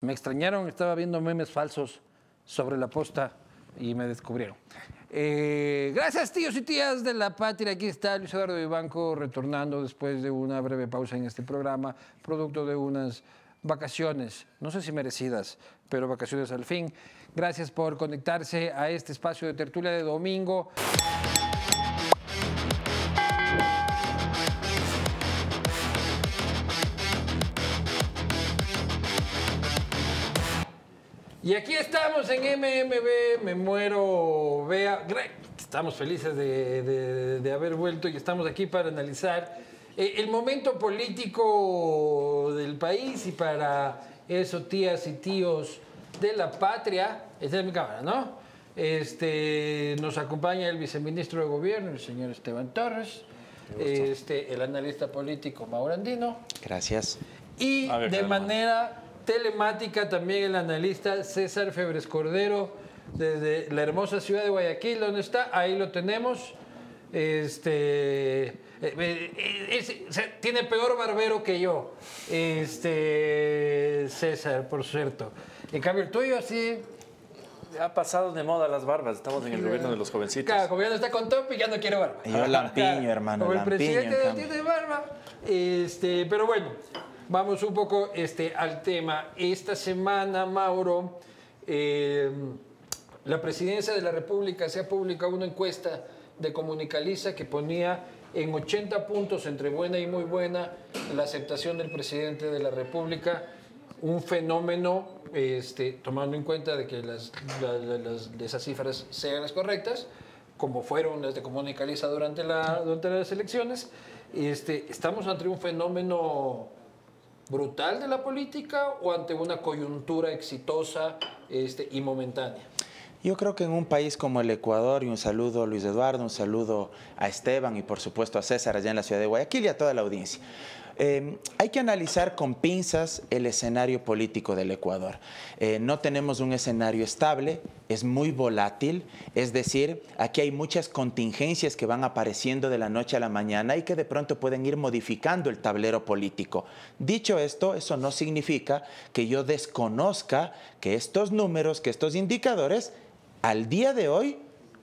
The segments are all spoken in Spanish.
Me extrañaron, estaba viendo memes falsos sobre la posta y me descubrieron. Eh, gracias, tíos y tías de la patria. Aquí está Luis Eduardo Vivanco retornando después de una breve pausa en este programa, producto de unas vacaciones, no sé si merecidas, pero vacaciones al fin. Gracias por conectarse a este espacio de tertulia de domingo. Y aquí estamos en MMB, me muero, vea. Estamos felices de, de- de haber vuelto y estamos aquí para analizar eh, el momento político del país y para eso, tías y tíos de la patria. Esta es mi cámara, ¿no? Este, nos acompaña el viceministro de Gobierno, el señor Esteban Torres, este, el analista político Mauro Andino. Gracias. Y ver, de manera telemática también el analista César Febres Cordero desde la hermosa ciudad de Guayaquil, ¿dónde está? Ahí lo tenemos. Este eh, eh, es- tiene peor barbero que yo. Este César, por cierto. En cambio el tuyo así, Ha pasado de moda las barbas, estamos en el gobierno de los jovencitos. claro, como ya no está con top y ya no quiere barba. Y yo lampiño, hermano, Como el lampiño, presidente en no tiene barba. Este, pero bueno, vamos un poco este, al tema. Esta semana, Mauro, eh, la presidencia de la República se ha publicado una encuesta de Comunicaliza que ponía en 80 puntos entre buena y muy buena la aceptación del presidente de la República, un fenómeno, este, tomando en cuenta de que las, la- la- las- de esas cifras sean las correctas, como fueron las de Comunicaliza durante, la, durante las elecciones, este, estamos ante un fenómeno brutal de la política o ante una coyuntura exitosa este, y momentánea. Yo creo que en un país como el Ecuador, y un saludo a Luis Eduardo, un saludo a Esteban y por supuesto a César allá en la ciudad de Guayaquil y a toda la audiencia. Eh, hay que analizar con pinzas el escenario político del Ecuador. Eh, no tenemos un escenario estable, es muy volátil, es decir, aquí hay muchas contingencias que van apareciendo de la noche a la mañana y que de pronto pueden ir modificando el tablero político. Dicho esto, eso no significa que yo desconozca que estos números, que estos indicadores, al día de hoy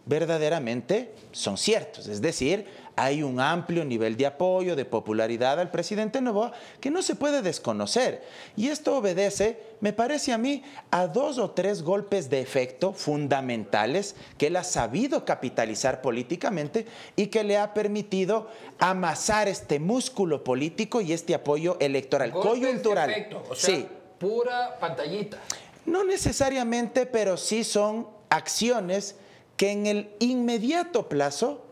verdaderamente son ciertos. Es decir, hay un amplio nivel de apoyo, de popularidad al presidente Novoa que no se puede desconocer. Y esto obedece, me parece a mí, a dos o tres golpes de efecto fundamentales que él ha sabido capitalizar políticamente y que le ha permitido amasar este músculo político y este apoyo electoral Golpes de coyuntural. efecto, o sea, sí. pura pantallita. No necesariamente, pero sí son acciones que en el inmediato plazo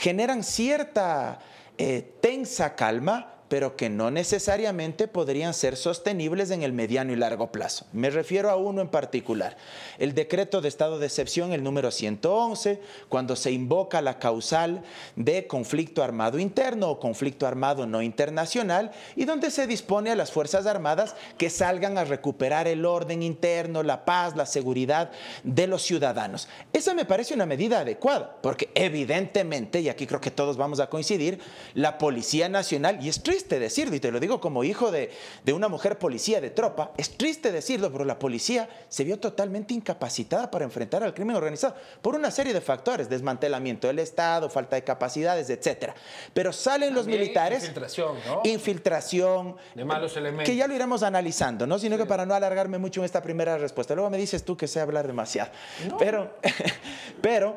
generan cierta eh, tensa calma, pero que no necesariamente podrían ser sostenibles en el mediano y largo plazo. Me refiero a uno en particular, el decreto de estado de excepción, el número 111, cuando se invoca la causal de conflicto armado interno o conflicto armado no internacional y donde se dispone a las Fuerzas Armadas que salgan a recuperar el orden interno, la paz, la seguridad de los ciudadanos. Esa me parece una medida adecuada, porque evidentemente, y aquí creo que todos vamos a coincidir, la Policía Nacional, y es triste decirlo, y te lo digo como hijo de, de una mujer policía de tropa, es triste decirlo, pero la policía se vio totalmente incapacitada para enfrentar al crimen organizado por una serie de factores, desmantelamiento del Estado, falta de capacidades, etcétera. Pero salen los militares infiltración, ¿no? infiltración, De malos elementos. que ya lo iremos analizando, ¿no? Sino que para no alargarme mucho en esta primera respuesta. Luego me dices tú que sé hablar demasiado. Pero, pero,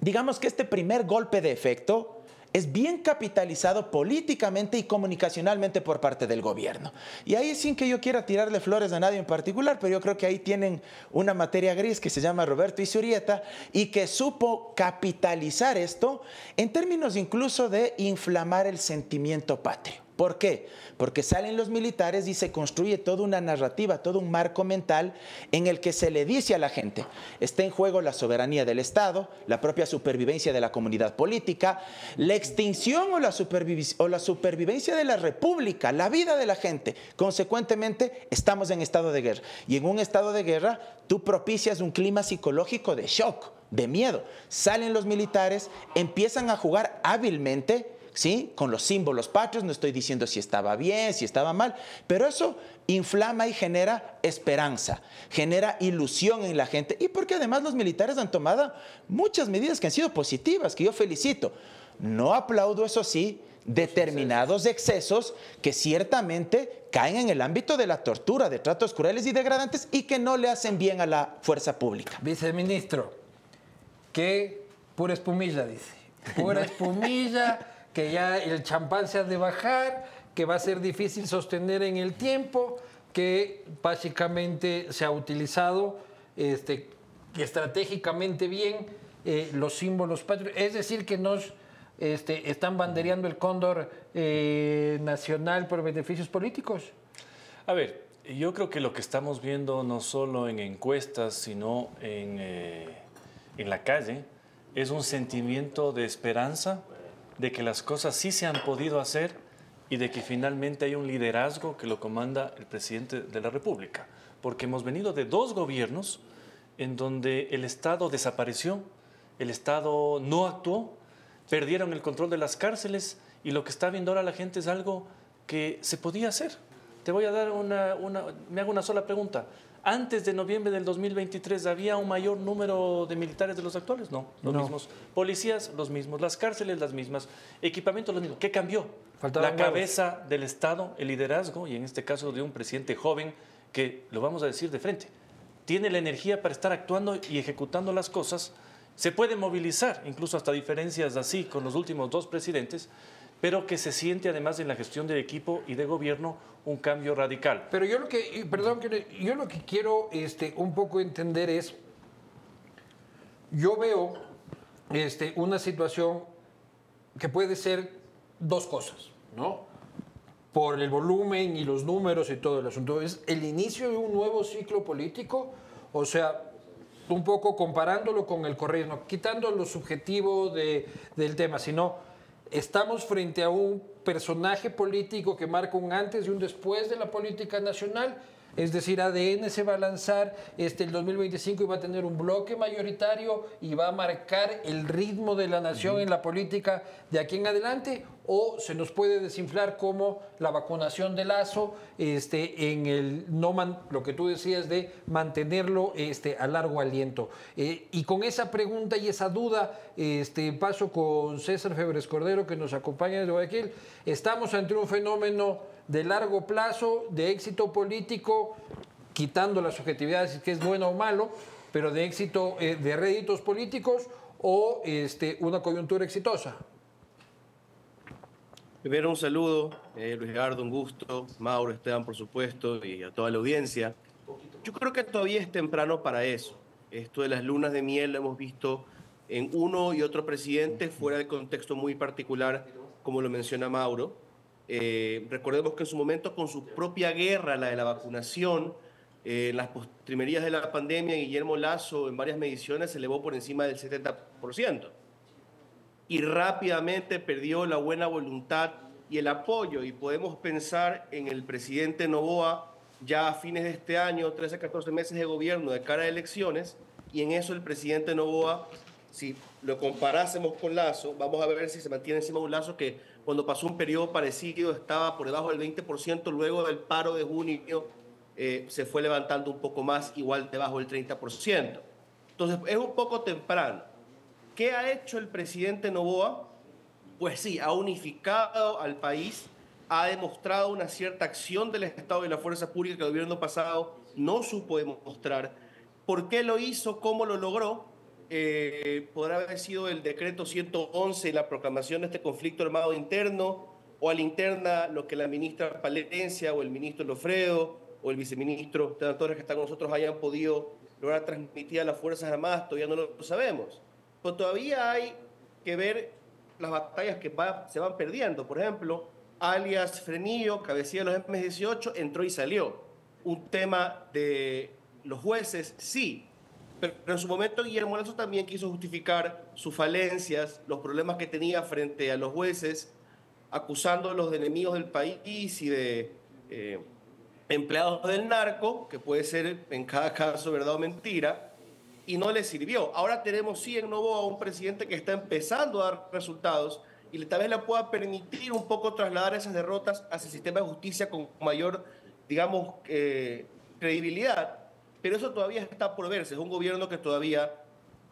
digamos que este primer golpe de efecto es bien capitalizado políticamente y comunicacionalmente por parte del gobierno. Y ahí sin que yo quiera tirarle flores a nadie en particular, pero yo creo que ahí tienen una materia gris que se llama Roberto Isurieta y que supo capitalizar esto en términos incluso de inflamar el sentimiento patrio. ¿Por qué? Porque salen los militares y se construye toda una narrativa, todo un marco mental en el que se le dice a la gente, está en juego la soberanía del Estado, la propia supervivencia de la comunidad política, la extinción o la, supervivencia de la república, la vida de la gente. Consecuentemente, estamos en estado de guerra. Y en un estado de guerra, tú propicias un clima psicológico de shock, de miedo. Salen los militares, empiezan a jugar hábilmente ¿sí? Con los símbolos patrios, no estoy diciendo si estaba bien, si estaba mal, pero eso inflama y genera esperanza, genera ilusión en la gente y porque además los militares han tomado muchas medidas que han sido positivas, que yo felicito. No aplaudo, eso sí, determinados excesos que ciertamente caen en el ámbito de la tortura, de tratos crueles y degradantes y que no le hacen bien a la fuerza pública. Viceministro, que pura espumilla, dice. Pura espumilla, que ya el champán se ha de bajar, que va a ser difícil sostener en el tiempo, que básicamente se ha utilizado este, estratégicamente bien eh, los símbolos patrios. Es decir, que nos este, están bandereando el cóndor eh, nacional por beneficios políticos. A ver, yo creo que lo que estamos viendo no solo en encuestas, sino en, eh, en la calle, es un sentimiento de esperanza de que las cosas sí se han podido hacer y de que finalmente hay un liderazgo que lo comanda el presidente de la República. Porque hemos venido de dos gobiernos en donde el Estado desapareció, el Estado no actuó perdieron el control de las cárceles y lo que está viendo ahora la gente es algo que se podía hacer. Te voy a dar una, me hago una sola pregunta. Antes de noviembre del 2023, ¿había un mayor número de militares de los actuales? No, los mismos. Policías, los mismos. Las cárceles, las mismas. Equipamiento, los mismos. ¿Qué cambió? la cabeza del Estado, el liderazgo, y en este caso de un presidente joven que, lo vamos a decir de frente, tiene la energía para estar actuando y ejecutando las cosas se puede movilizar, incluso hasta diferencias así con los últimos dos presidentes, pero que se siente además en la gestión del equipo y de gobierno un cambio radical. Pero yo lo que, perdón, yo lo que quiero este, un poco entender es, yo veo este, una situación que puede ser dos cosas, ¿no? Por el volumen y los números y todo el asunto. Es el inicio de un nuevo ciclo político, o sea, un poco comparándolo con el correo, quitando lo subjetivo de, del tema, sino estamos frente a un personaje político que marca un antes y un después de la política nacional es decir, ADN se va a lanzar este, el 2025 y va a tener un bloque mayoritario y va a marcar el ritmo de la nación en la política de aquí en adelante, o se nos puede desinflar como la vacunación de Lazo este, en el no man, lo que tú decías de mantenerlo este, a largo aliento. Eh, y con esa pregunta y esa duda, este, paso con César Febres Cordero que nos acompaña desde Guayaquil. Estamos ante un fenómeno de largo plazo, de éxito político, quitando las subjetividades, que es bueno o malo, pero de éxito eh, de réditos políticos o este, una coyuntura exitosa? Primero un saludo, eh, Luis Gerardo, un gusto, Mauro, Esteban, por supuesto, y a toda la audiencia. Yo creo que todavía es temprano para eso. Esto de las lunas de miel lo hemos visto en uno y otro presidente fuera de contexto muy particular, como lo menciona Mauro. Eh, recordemos que en su momento, con su propia guerra, la de la vacunación, eh, las postrimerías de la pandemia, Guillermo Lazo en varias mediciones se elevó por encima del 70%. Y rápidamente perdió la buena voluntad y el apoyo. Y podemos pensar en el presidente Novoa ya a fines de este año, 13, 14 meses de gobierno de cara a elecciones. Y en eso el presidente Novoa, si lo comparásemos con Lazo, vamos a ver si se mantiene encima de un Lazo que cuando pasó un periodo parecido estaba por debajo del 20%, luego del paro de junio eh, se fue levantando un poco más, igual debajo del 30%. Entonces es un poco temprano. ¿Qué ha hecho el presidente Novoa? Pues sí, ha unificado al país, ha demostrado una cierta acción del Estado y la fuerza pública que el gobierno pasado no supo demostrar. ¿Por qué lo hizo? ¿Cómo lo logró? Eh, podrá haber sido el decreto 111 y la proclamación de este conflicto armado interno, o a la interna lo que la ministra Palencia o el ministro Lofredo o el viceministro de que están con nosotros hayan podido lograr transmitir a las Fuerzas Armadas, todavía no lo sabemos. Pero todavía hay que ver las batallas que se van perdiendo. Por ejemplo, alias Frenillo, cabecilla de los M18, entró y salió. Un tema de los jueces, sí, pero, en su momento Guillermo Lazo también quiso justificar sus falencias, los problemas que tenía frente a los jueces, acusándolos de enemigos del país y de eh, empleados del narco, que puede ser en cada caso verdad o mentira, y no le sirvió. Ahora tenemos sí en nuevo a un presidente que está empezando a dar resultados y tal vez le pueda permitir un poco trasladar esas derrotas hacia el sistema de justicia con mayor, digamos, eh, credibilidad. Pero eso todavía está por verse. Es un gobierno que todavía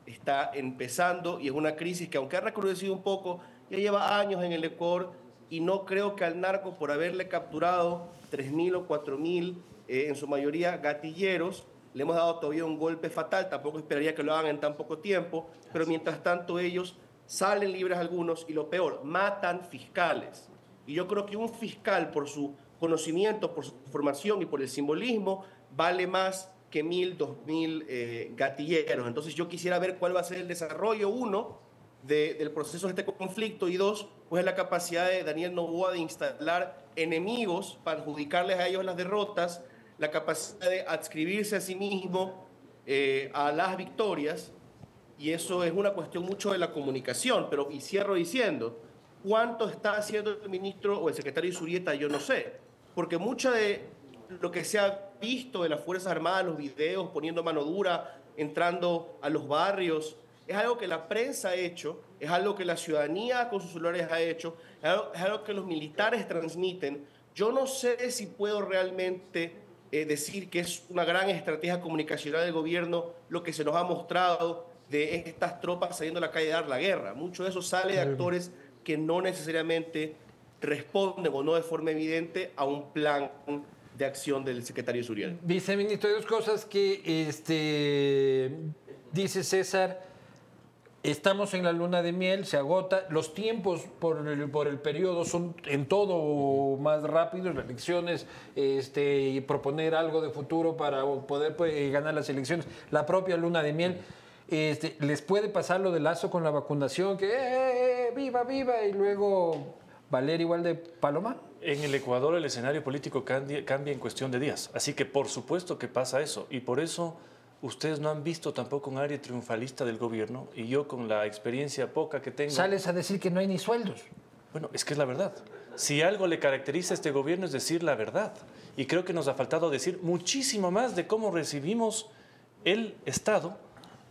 está empezando y es una crisis que aunque ha recrudecido un poco, ya lleva años en el Ecuador y no creo que al narco por haberle capturado 3.000 o 4.000, eh, en su mayoría gatilleros, le hemos dado todavía un golpe fatal, tampoco esperaría que lo hagan en tan poco tiempo, pero mientras tanto ellos salen libres algunos y lo peor, matan fiscales. Y yo creo que un fiscal por su conocimiento, por su formación y por el simbolismo, vale más que mil, dos mil eh, gatilleros. Entonces yo quisiera ver cuál va a ser el desarrollo, uno, del proceso de este conflicto y dos, pues la capacidad de Daniel Novoa de instalar enemigos para adjudicarles a ellos las derrotas, la capacidad de adscribirse a sí mismo eh, a las victorias y eso es una cuestión mucho de la comunicación, pero y cierro diciendo, ¿cuánto está haciendo el ministro o el secretario Surieta? Yo no sé, porque mucha de lo que se ha visto de las Fuerzas Armadas, los videos poniendo mano dura, entrando a los barrios, es algo que la prensa ha hecho, es algo que la ciudadanía con sus celulares ha hecho, es algo, que los militares transmiten. Yo no sé si puedo realmente eh, decir que es una gran estrategia comunicacional del gobierno lo que se nos ha mostrado de estas tropas saliendo a la calle a dar la guerra. Mucho de eso sale de actores que no necesariamente responden o no de forma evidente a un plan de acción del secretario Suriel. Viceministro, dos cosas que este, dice César. Estamos en la luna de miel, se agota. Los tiempos por el, por el periodo son en todo más rápidos. Las elecciones, este, y proponer algo de futuro para poder pues, ganar las elecciones. La propia luna de miel. Este, les puede pasar lo de lazo con la vacunación, que eh, eh, eh, viva, viva, y luego valer igual de paloma. En el Ecuador el escenario político cambia, cambia en cuestión de días, así que por supuesto que pasa eso, y por eso ustedes no han visto tampoco un área triunfalista del gobierno, y yo con la experiencia poca que tengo... Sales a decir que no hay ni sueldos. Bueno, es que es la verdad. Si algo le caracteriza a este gobierno es decir la verdad. Y creo que nos ha faltado decir muchísimo más de cómo recibimos el Estado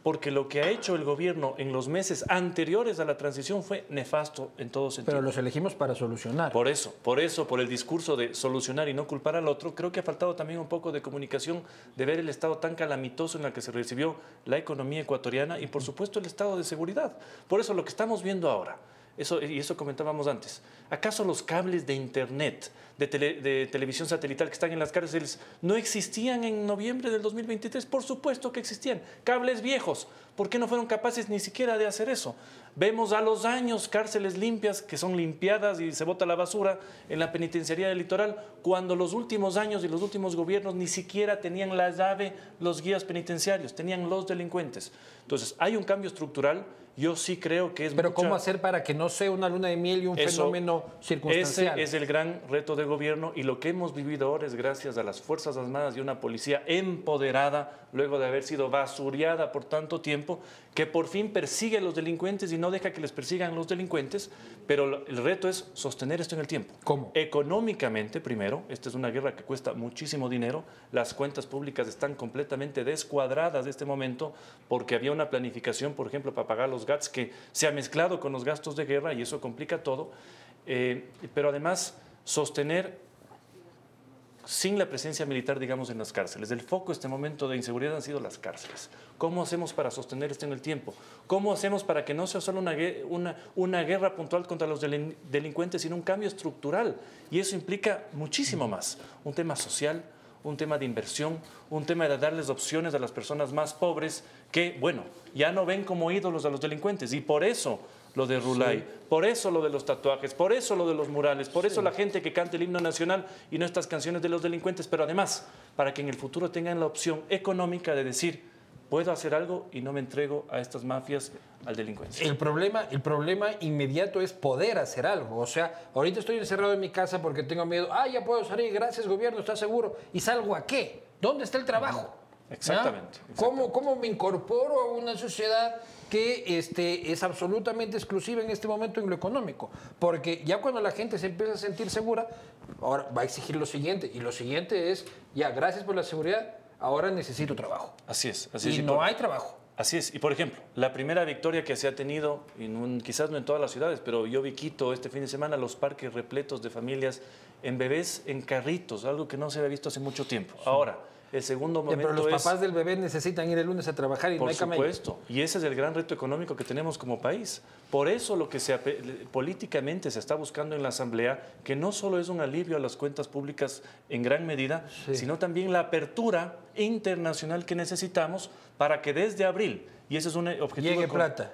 porque lo que ha hecho el gobierno en los meses anteriores a la transición fue nefasto en todo sentido. Pero los elegimos para solucionar. Por eso, por eso, por el discurso de solucionar y no culpar al otro, creo que ha faltado también un poco de comunicación, de ver el estado tan calamitoso en el que se recibió la economía ecuatoriana y por supuesto el estado de seguridad. Por eso lo que estamos viendo ahora, y eso comentábamos antes, ¿acaso los cables de Internet, de, de, televisión satelital que están en las cárceles no existían en noviembre del 2023? Por supuesto que existían. Cables viejos. ¿Por qué no fueron capaces ni siquiera de hacer eso? Vemos a los años cárceles limpias que son limpiadas y se bota la basura en la penitenciaría del litoral, cuando los últimos años y los últimos gobiernos ni siquiera tenían la llave los guías penitenciarios, tenían los delincuentes. Entonces, hay un cambio estructural yo sí creo que es Pero ¿cómo hacer para que no sea una luna de miel y un fenómeno circunstancial? Ese es el gran reto del gobierno y lo que hemos vivido ahora es gracias a las Fuerzas Armadas y una policía empoderada luego de haber sido basureada por tanto tiempo, que por fin persigue a los delincuentes y no deja que les persigan los delincuentes, pero el reto es sostener esto en el tiempo. ¿Cómo? Económicamente, primero, esta es una guerra que cuesta muchísimo dinero, las cuentas públicas están completamente descuadradas en este momento porque había una planificación, por ejemplo, para pagar los GATS que se ha mezclado con los gastos de guerra y eso complica todo, eh, pero además sostener sin la presencia militar, digamos, en las cárceles. El foco este momento de inseguridad han sido las cárceles. ¿Cómo hacemos para sostener esto en el tiempo? ¿Cómo hacemos para que no sea solo una, una, guerra puntual contra los delincuentes, sino un cambio estructural? Y eso implica muchísimo más. Un tema social, un tema de inversión, un tema de darles opciones a las personas más pobres que, bueno, ya no ven como ídolos a los delincuentes. Y por eso lo de Rulay, por eso lo de los tatuajes, por eso lo de los murales, por eso la gente que canta el himno nacional y no estas canciones de los delincuentes, pero además para que en el futuro tengan la opción económica de decir, puedo hacer algo y no me entrego a estas mafias, al delincuencia. El problema, el problema inmediato es poder hacer algo. O sea, ahorita estoy encerrado en mi casa porque tengo miedo. Ah, ya puedo salir, gracias gobierno, ¿está seguro? ¿Y salgo a qué? ¿Dónde está el trabajo? Exactamente. ¿Cómo, ¿Cómo, me incorporo a una sociedad que este, es absolutamente exclusiva en este momento en lo económico? Porque ya cuando la gente se empieza a sentir segura, ahora va a exigir lo siguiente. Y lo siguiente es, ya, gracias por la seguridad, ahora necesito trabajo. Así es. Así y es. no hay trabajo. Así es. Y por ejemplo, la primera victoria que se ha tenido, en quizás no en todas las ciudades, pero yo vi Quito este fin de semana, los parques repletos de familias en bebés en carritos, algo que no se había visto hace mucho tiempo. Ahora, el segundo momento pero los papás del bebé necesitan ir el lunes a trabajar y no hay. Por supuesto. Y ese es el gran reto económico que tenemos como país. Por eso lo que se, políticamente se está buscando en la Asamblea, que no solo es un alivio a las cuentas públicas en gran medida, sino también la apertura internacional que necesitamos para que desde abril, y ese es un objetivo... Llegue plata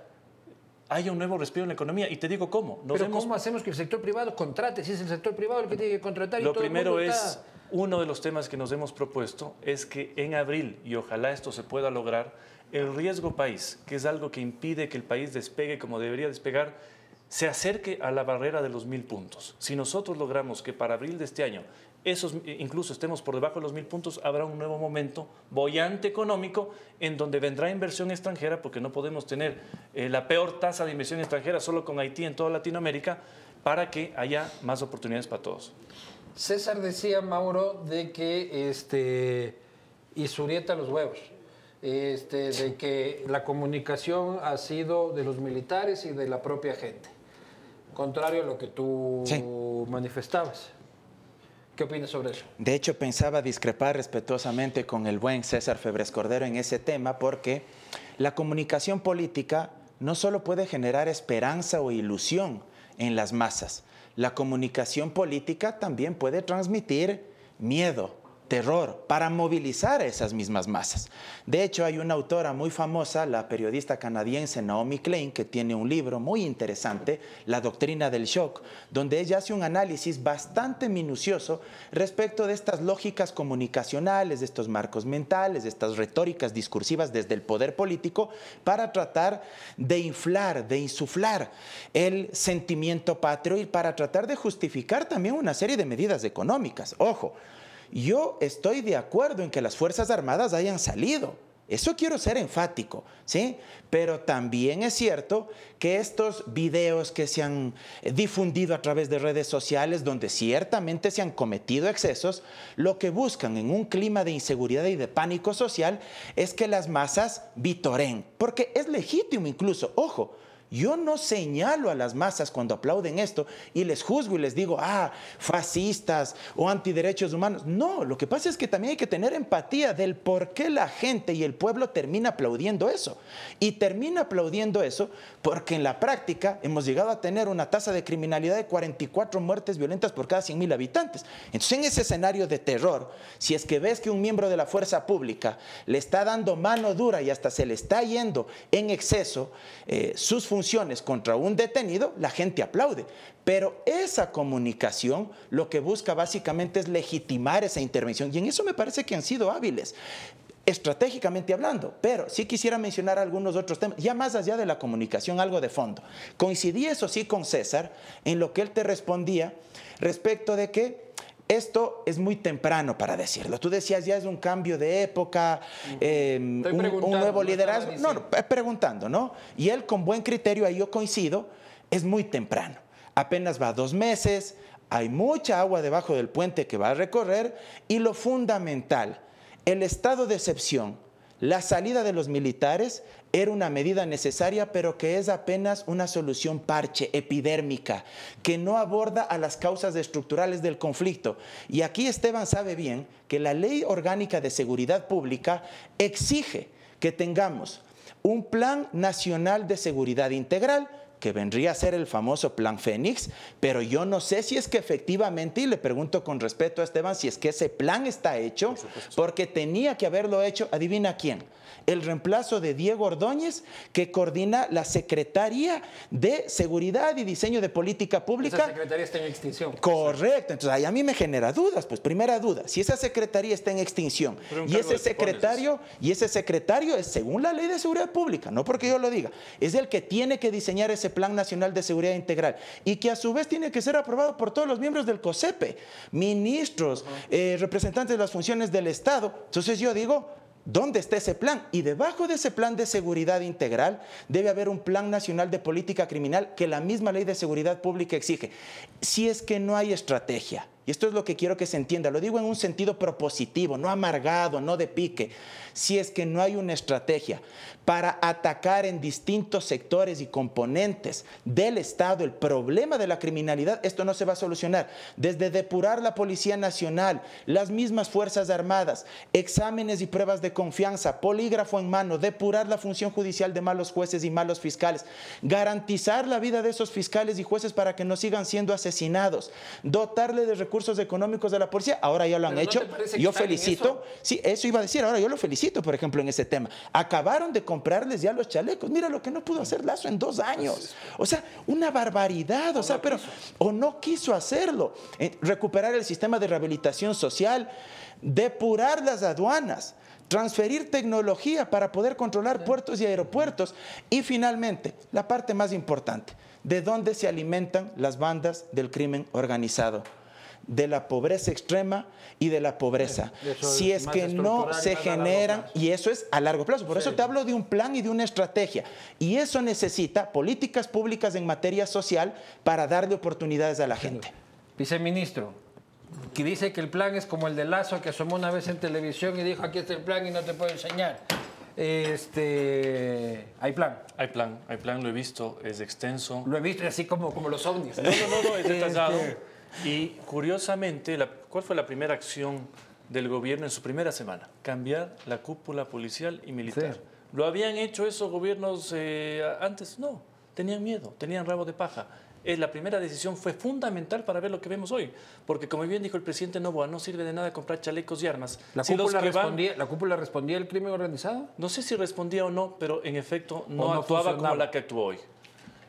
haya un nuevo respiro en la economía. Y te digo cómo. Pero ¿cómo hacemos que el sector privado contrate? Si es el sector privado el que tiene que contratar. Lo primero es uno de los temas que nos hemos propuesto es que en abril, y ojalá esto se pueda lograr, el riesgo país, que es algo que impide que el país despegue como debería despegar, se acerque a la barrera de los mil puntos. Si nosotros logramos que para abril de este año esos incluso estemos por debajo de los mil puntos, habrá un nuevo momento bollante económico en donde vendrá inversión extranjera, porque no podemos tener eh, la peor tasa de inversión extranjera solo con Haití en toda Latinoamérica, para que haya más oportunidades para todos. César decía, Mauro, de que este, Isurieta los huevos, este, de que la comunicación ha sido de los militares y de la propia gente, contrario a lo que tú manifestabas. ¿Qué opinas sobre eso? De hecho, pensaba discrepar respetuosamente con el buen César Febres Cordero en ese tema porque la comunicación política no solo puede generar esperanza o ilusión en las masas, la comunicación política también puede transmitir miedo, terror para movilizar a esas mismas masas. De hecho, hay una autora muy famosa, la periodista canadiense Naomi Klein, que tiene un libro muy interesante, La Doctrina del Shock, donde ella hace un análisis bastante minucioso respecto de estas lógicas comunicacionales, de estos marcos mentales, de estas retóricas discursivas desde el poder político, para tratar de inflar, de insuflar el sentimiento patrio y para tratar de justificar también una serie de medidas económicas. Ojo, yo estoy de acuerdo en que las Fuerzas Armadas hayan salido. Eso quiero ser enfático, ¿sí? Pero también es cierto que estos videos que se han difundido a través de redes sociales, donde ciertamente se han cometido excesos, lo que buscan en un clima de inseguridad y de pánico social es que las masas vitoren, porque es legítimo incluso, ojo, yo no señalo a las masas cuando aplauden esto y les juzgo y les digo, ah, fascistas o antiderechos humanos. No, lo que pasa es que también hay que tener empatía del por qué la gente y el pueblo termina aplaudiendo eso. Y termina aplaudiendo eso porque en la práctica hemos llegado a tener una tasa de criminalidad de 44 muertes violentas por cada 100 mil habitantes. Entonces, en ese escenario de terror, si es que ves que un miembro de la fuerza pública le está dando mano dura y hasta se le está yendo en exceso eh, sus funciones, contra un detenido, la gente aplaude. Pero esa comunicación lo que busca básicamente es legitimar esa intervención y en eso me parece que han sido hábiles estratégicamente hablando, pero sí quisiera mencionar algunos otros temas, ya más allá de la comunicación, algo de fondo. Coincidí eso sí con César en lo que él te respondía respecto de que esto es muy temprano para decirlo. Tú decías, ya es un cambio de época, em, un, nuevo liderazgo. No, no, preguntando, ¿no? Y él con buen criterio, ahí yo coincido, es muy temprano. Apenas va dos meses, hay mucha agua debajo del puente que va a recorrer y lo fundamental, el estado de excepción la salida de los militares era una medida necesaria, pero que es apenas una solución parche, epidérmica, que no aborda a las causas estructurales del conflicto. Y aquí Esteban sabe bien que la Ley Orgánica de Seguridad Pública exige que tengamos un Plan Nacional de Seguridad Integral, que vendría a ser el famoso Plan Fénix, pero yo no sé si es que efectivamente, y le pregunto con respeto a Esteban, si es que ese plan está hecho, porque tenía que haberlo hecho, adivina quién, el reemplazo de Diego Ordóñez, que coordina la Secretaría de Seguridad y Diseño de Política Pública. Esa secretaría está en extinción. Correcto, entonces ahí a mí me genera dudas, pues primera duda, si esa secretaría está en extinción y ese secretario y ese secretario es según la Ley de Seguridad Pública, no porque yo lo diga, es el que tiene que diseñar ese Plan Nacional de Seguridad Integral y que a su vez tiene que ser aprobado por todos los miembros del COSEPE, ministros, eh, representantes de las funciones del Estado. Entonces yo digo, ¿Dónde está ese plan? Y debajo de ese plan de seguridad integral debe haber un plan nacional de política criminal que la misma ley de seguridad pública exige. Si es que no hay estrategia y esto es lo que quiero que se entienda, lo digo en un sentido propositivo, no amargado, no de pique, si es que no hay una estrategia para atacar en distintos sectores y componentes del Estado el problema de la criminalidad, esto no se va a solucionar. Desde depurar la Policía Nacional, las mismas Fuerzas Armadas, exámenes y pruebas de confianza, polígrafo en mano, depurar la función judicial de malos jueces y malos fiscales, garantizar la vida de esos fiscales y jueces para que no sigan siendo asesinados, dotarle de recursos económicos a la policía. Ahora ya lo han ¿Pero no hecho. yo felicito. Sí, eso iba a decir. Ahora yo lo felicito, por ejemplo, en ese tema. Acabaron de comprarles ya los chalecos. Mira lo que no pudo hacer Lazo en dos años. O sea, una barbaridad. O sea, pero o no quiso hacerlo. Eh, recuperar el sistema de rehabilitación social, depurar las aduanas. Transferir tecnología para poder controlar puertos y aeropuertos. Y finalmente, la parte más importante, de dónde se alimentan las bandas del crimen organizado de la pobreza extrema y de la pobreza. Si es que no se generan, y eso es a largo plazo, por eso te hablo de un plan y de una estrategia. Y eso necesita políticas públicas en materia social para darle oportunidades a la gente. Viceministro, que dice que el plan es como el de Lazo, que asomó una vez en televisión y dijo, aquí está el plan y no te puedo enseñar. Este, hay plan. Hay plan, hay plan, lo he visto, es extenso. Lo he visto así como, como los ovnis. No, no, no, no, es detallado. Este, Y curiosamente, la- ¿cuál fue la primera acción del gobierno en su primera semana? Cambiar la cúpula policial y militar. Sí. ¿Lo habían hecho esos gobiernos eh, antes? No, tenían miedo, tenían rabo de paja. Eh, la primera decisión fue fundamental para ver lo que vemos hoy, porque como bien dijo el presidente Novoa, no sirve de nada comprar chalecos y armas. ¿La, Si cúpula van- respondía, ¿La cúpula respondía al crimen organizado? no sé si respondía o no, pero en efecto no, no actuaba como la que actuó hoy.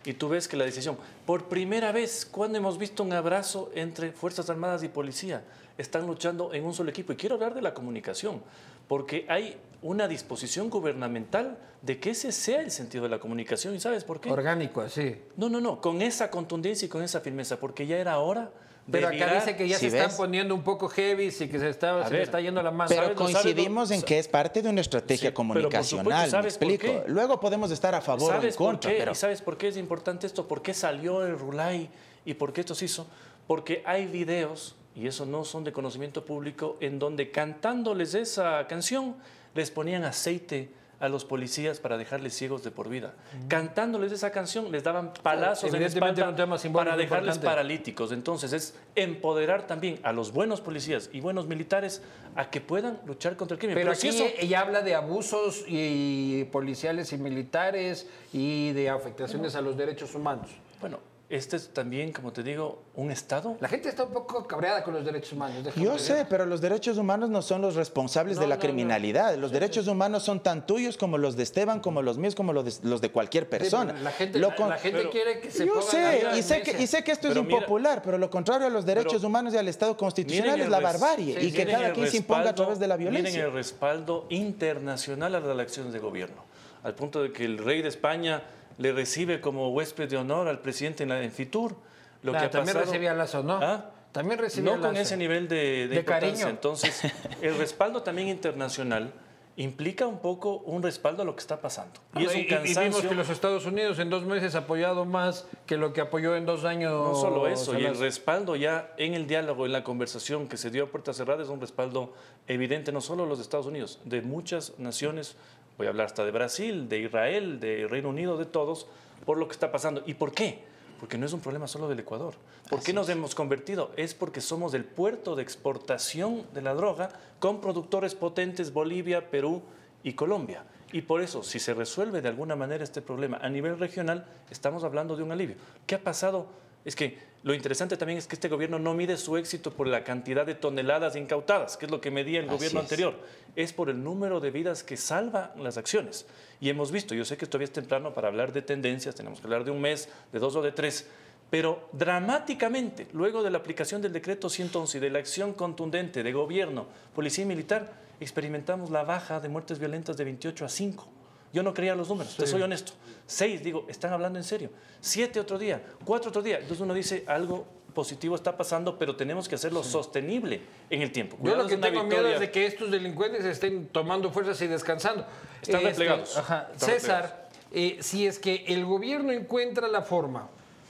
Y tú ves que la decisión, por primera vez, cuando hemos visto un abrazo entre Fuerzas Armadas y Policía, están luchando en un solo equipo. Y quiero hablar de la comunicación, porque hay una disposición gubernamental de que ese sea el sentido de la comunicación. ¿Y sabes por qué? Orgánico, así. No, no, no, con esa contundencia y con esa firmeza, porque ya era hora Pero acá dice que ya se están poniendo un poco heavy y que se, está, se le ver, está yendo la mano. Pero ¿Sabes- sabes coincidimos en que es parte de una estrategia Sí, pero por supuesto, comunicacional, me ¿sabes por explico. qué? Luego podemos estar a favor o en ¿Sabes por contra, qué? pero ¿Y sabes por qué es importante esto? ¿Por qué salió el Rulay y por qué esto se hizo? Porque hay videos, y eso no son de conocimiento público, en donde cantándoles esa canción les ponían aceite a los policías para dejarles ciegos de por vida. Cantándoles esa canción les daban palazos en espalda un tema para dejarles importante. paralíticos. Entonces es empoderar también a los buenos policías y buenos militares a que puedan luchar contra el crimen. Pero si aquí eso- ella habla de abusos y policiales y militares y de afectaciones a los derechos humanos. Bueno, este es también, como te digo, un Estado La gente está un poco cabreada con los derechos humanos. Yo sé, pero los derechos humanos no son los responsables de la no, criminalidad. Los derechos humanos son tan tuyos como los de Esteban, como los míos, como los de, los de cualquier persona. la gente, Lo la, con- la gente pero- quiere que se Yo sé, y sé, que, y sé que esto Pero es mira- impopular, pero lo contrario a los derechos Pero- humanos y al Estado constitucional Miren es la res- barbarie sí, y que Miren cada quien se imponga a través de la Miren violencia. el respaldo internacional a las acciones de gobierno, al punto de que el rey de España le recibe como huésped de honor al presidente en, la, en Fitur. Lo Nah, que ha también pasado- recibía Lazo, ¿no? ¿Ah? También recibía No con ese nivel de, de De importancia. cariño. Entonces, el respaldo también internacional implica un poco un respaldo a lo que está pasando. Y es un y- y cansancio. vimos que los Estados Unidos en dos meses ha apoyado más que lo que apoyó en dos años. No solo eso, y el respaldo ya en el diálogo, en la conversación que se dio a puertas cerradas es un respaldo evidente no solo de los Estados Unidos, de muchas naciones, voy a hablar hasta de Brasil, de Israel, de Reino Unido, de todos, por lo que está pasando. ¿Y por qué? Porque no es un problema solo del Ecuador. ¿Por qué nos hemos convertido? Es porque somos el puerto de exportación de la droga con productores potentes Bolivia, Perú y Colombia. Y por eso, si se resuelve de alguna manera este problema a nivel regional, estamos hablando de un alivio. ¿Qué ha pasado? Es que lo interesante también es que este gobierno no mide su éxito por la cantidad de toneladas incautadas, que es lo que medía el Así gobierno es. anterior. Es por el número de vidas que salva las acciones. Y hemos visto, yo sé que todavía es temprano para hablar de tendencias, tenemos que hablar de un mes, de dos o de tres, pero dramáticamente, luego de la aplicación del decreto 111 y de la acción contundente de gobierno, policía y militar, experimentamos la baja de muertes violentas de 28 a 5. Yo no creía los números, te soy honesto. Seis, digo, están hablando en serio. Siete otro día, cuatro otro día. Entonces uno dice, algo positivo está pasando, pero tenemos que hacerlo sostenible en el tiempo. Yo lo que tengo miedo es de que estos delincuentes estén tomando fuerzas y descansando. Están replegados. ajá. Están César, eh, si es que el gobierno encuentra la forma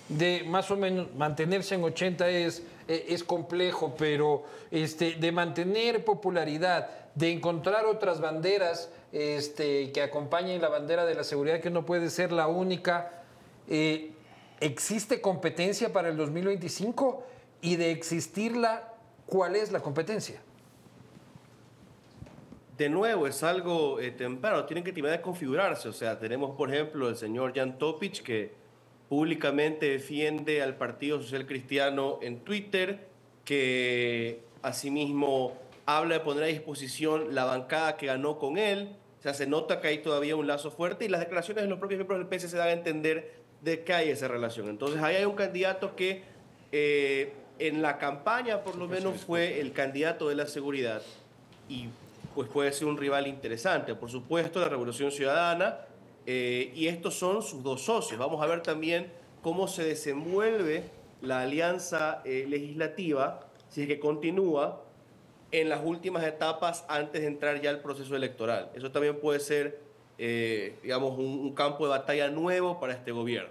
de más o menos mantenerse en 80 es, eh, es complejo, pero este, de mantener popularidad, de encontrar otras banderas este, que acompañen la bandera de la seguridad, que no puede ser la única. Eh, ¿Existe competencia para el 2025? Y de existirla, ¿cuál es la competencia? de nuevo, es algo eh, temprano, tienen que terminar de configurarse. O sea, tenemos, por ejemplo, el señor Jan Topic, que públicamente defiende al Partido Social Cristiano en Twitter, que asimismo habla de poner a disposición la bancada que ganó con él. O sea, se nota que hay todavía un lazo fuerte y las declaraciones de los propios miembros del PS se dan a entender de que hay esa relación. Entonces, ahí hay un candidato que eh, en la campaña, por lo menos, fue el candidato de la seguridad y pues puede ser un rival interesante. Por supuesto, la Revolución Ciudadana, eh, y estos son sus dos socios. Vamos a ver también cómo se desenvuelve la alianza eh, legislativa, si es que continúa, en las últimas etapas antes de entrar ya al proceso electoral. Eso también puede ser, eh, digamos, un, un campo de batalla nuevo para este gobierno.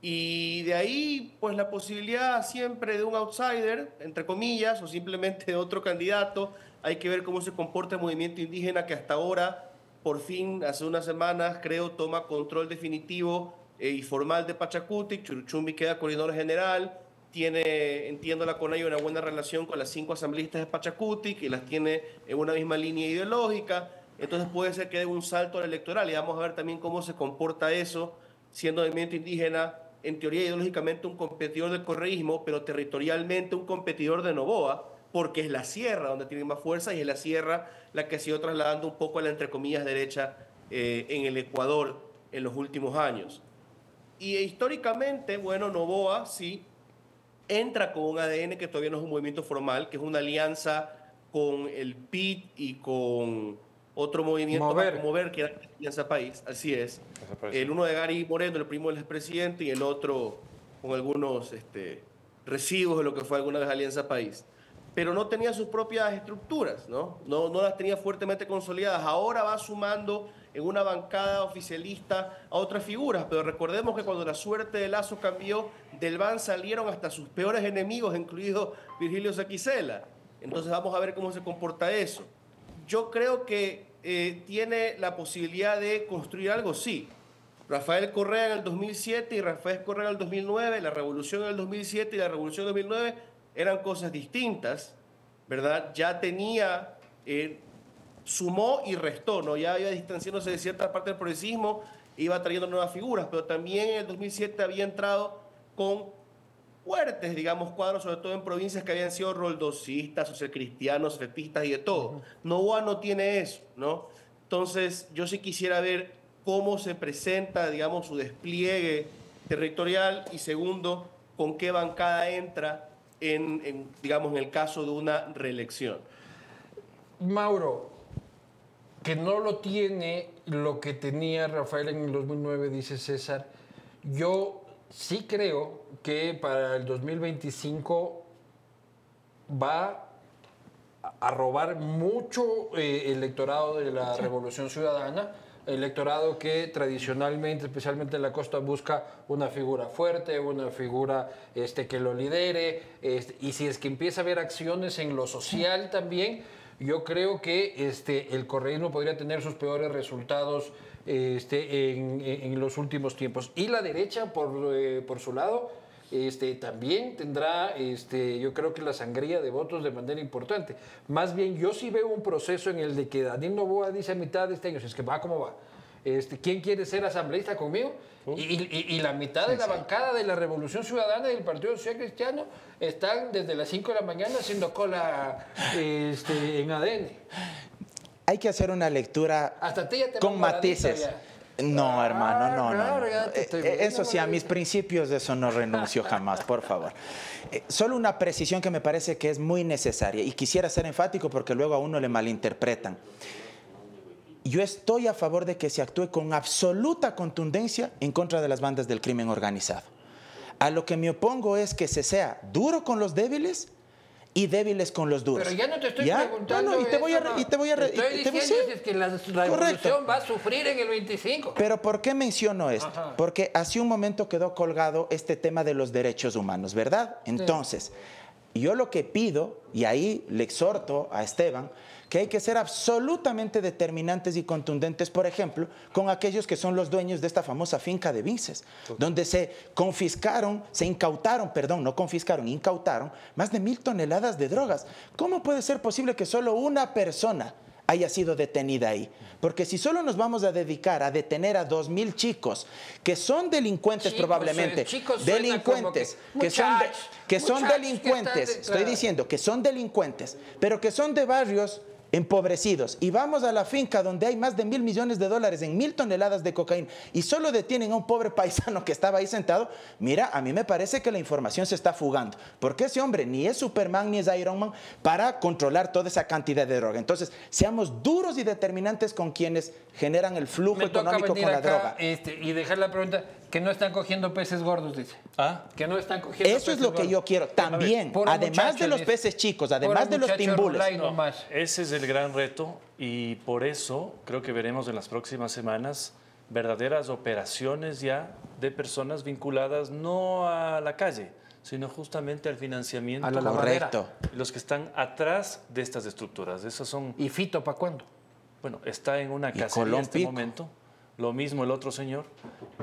Y de ahí, pues la posibilidad siempre de un outsider, entre comillas, o simplemente de otro candidato, hay que ver cómo se comporta el movimiento indígena que hasta ahora, por fin, hace unas semanas, creo, toma control definitivo eh, y formal de Pachacuti. Churuchumbi queda coordinador general. Tiene, entiendo la CONAI, una buena relación con las cinco asambleístas de Pachacuti, que las tiene en una misma línea ideológica. Entonces puede ser que dé un salto al electoral y vamos a ver también cómo se comporta eso, siendo movimiento indígena, en teoría ideológicamente un competidor del correísmo, pero territorialmente un competidor de Novoa porque es la sierra donde tiene más fuerza y es la sierra la que ha sido trasladando un poco a la entre comillas derecha eh, en el Ecuador en los últimos años. Y históricamente, bueno, Novoa sí entra con un ADN que todavía no es un movimiento formal, que es una alianza con el PIT y con otro movimiento Mover, Mover que era la Alianza País, así es. El uno de Gary Moreno, el primo del expresidente, y el otro con algunos este, residuos de lo que fue alguna vez Alianza País pero no tenía sus propias estructuras, ¿no? ¿no? No las tenía fuertemente consolidadas. Ahora va sumando en una bancada oficialista a otras figuras, pero recordemos que cuando la suerte de Lazo cambió, del BAN salieron hasta sus peores enemigos, incluido Virgilio Saquicela. Entonces vamos a ver cómo se comporta eso. Yo creo que eh, tiene la posibilidad de construir algo, sí. Rafael Correa en el 2007 y Rafael Correa en el 2009, la revolución en el 2007 y la revolución en el 2009 eran cosas distintas, ¿verdad? Ya tenía, eh, sumó y restó, ¿no? Ya iba distanciándose de cierta parte del progresismo, iba trayendo nuevas figuras, pero también en el 2007 había entrado con fuertes, digamos, cuadros, sobre todo en provincias que habían sido roldosistas, socialcristianos, fetistas y de todo. Novoa no tiene eso, ¿no? Entonces, yo sí quisiera ver cómo se presenta, digamos, su despliegue territorial y segundo, con qué bancada entra en, digamos, en el caso de una reelección. Mauro, que no lo tiene lo que tenía Rafael en el 2009, dice César, yo sí creo que para el 2025 va a robar mucho eh, electorado de la Revolución Ciudadana electorado que tradicionalmente, especialmente en la costa, busca una figura fuerte, una figura este, que lo lidere, este, y si es que empieza a haber acciones en lo social también, yo creo que este, el correísmo podría tener sus peores resultados este, en, en los últimos tiempos. Y la derecha, por, eh, por su lado, este, también tendrá, este, yo creo que la sangría de votos de manera importante. Más bien, yo sí veo un proceso en el de que Daniel Novoa dice a mitad de este año, si es que va como va, este, ¿quién quiere ser asambleísta conmigo? Y, y, la mitad de la bancada de la Revolución Ciudadana y del Partido Social Cristiano están desde las 5 de la mañana haciendo cola este, en ADN. Hay que hacer una lectura con matices. No, hermano, no, no. Eh, eso sí, a mis principios de eso no renuncio jamás, por favor. Eh, solo una precisión que me parece que es muy necesaria y quisiera ser enfático porque luego a uno le malinterpretan. Yo estoy a favor de que se actúe con absoluta contundencia en contra de las bandas del crimen organizado. A lo que me opongo es que se sea duro con los débiles y débiles con los duros. Pero ya no te estoy ¿Ya? preguntando. No, no, y te voy a, eso, re- y te voy a, Te estoy y te voy- diciendo sí. es que la revolución va a sufrir en el 25. Pero ¿por qué menciono esto? Ajá. Porque hace un momento quedó colgado este tema de los derechos humanos, ¿verdad? Entonces, yo lo que pido, y ahí le exhorto a Esteban, que hay que ser absolutamente determinantes y contundentes, por ejemplo, con aquellos que son los dueños de esta famosa finca de Vinces, donde se confiscaron, se incautaron, perdón, no confiscaron, incautaron más de mil toneladas de drogas. ¿Cómo puede ser posible que solo una persona haya sido detenida ahí. Porque si solo nos vamos a dedicar a detener a dos mil chicos que son delincuentes Chicos, probablemente, eh, chicos suena delincuentes, como que, que, son, de- que son que delincuentes, estoy diciendo que son delincuentes, pero que son de barrios empobrecidos y vamos a la finca donde hay más de mil millones de dólares en mil toneladas de cocaína y solo detienen a un pobre paisano que estaba ahí sentado, mira, a mí me parece que la información se está fugando, porque ese hombre ni es Superman ni es Iron Man para controlar toda esa cantidad de droga. Entonces, seamos duros y determinantes con quienes generan el flujo Me toca económico venir con la acá droga. este, y dejar la pregunta que no están cogiendo peces gordos, dice. Ah, Que no están cogiendo Eso es lo que gordos. yo quiero. También, además muchacho, de los peces chicos, además de los timbules. Ese es el gran reto y por eso creo que veremos en las próximas semanas verdaderas operaciones ya de personas vinculadas no a la calle, sino justamente al financiamiento. A la. Correcto. Los que están atrás de estas estructuras. Esas son, ¿Y Fito para cuándo? bueno, está en una Colón en este Pico. momento. Lo mismo el otro señor.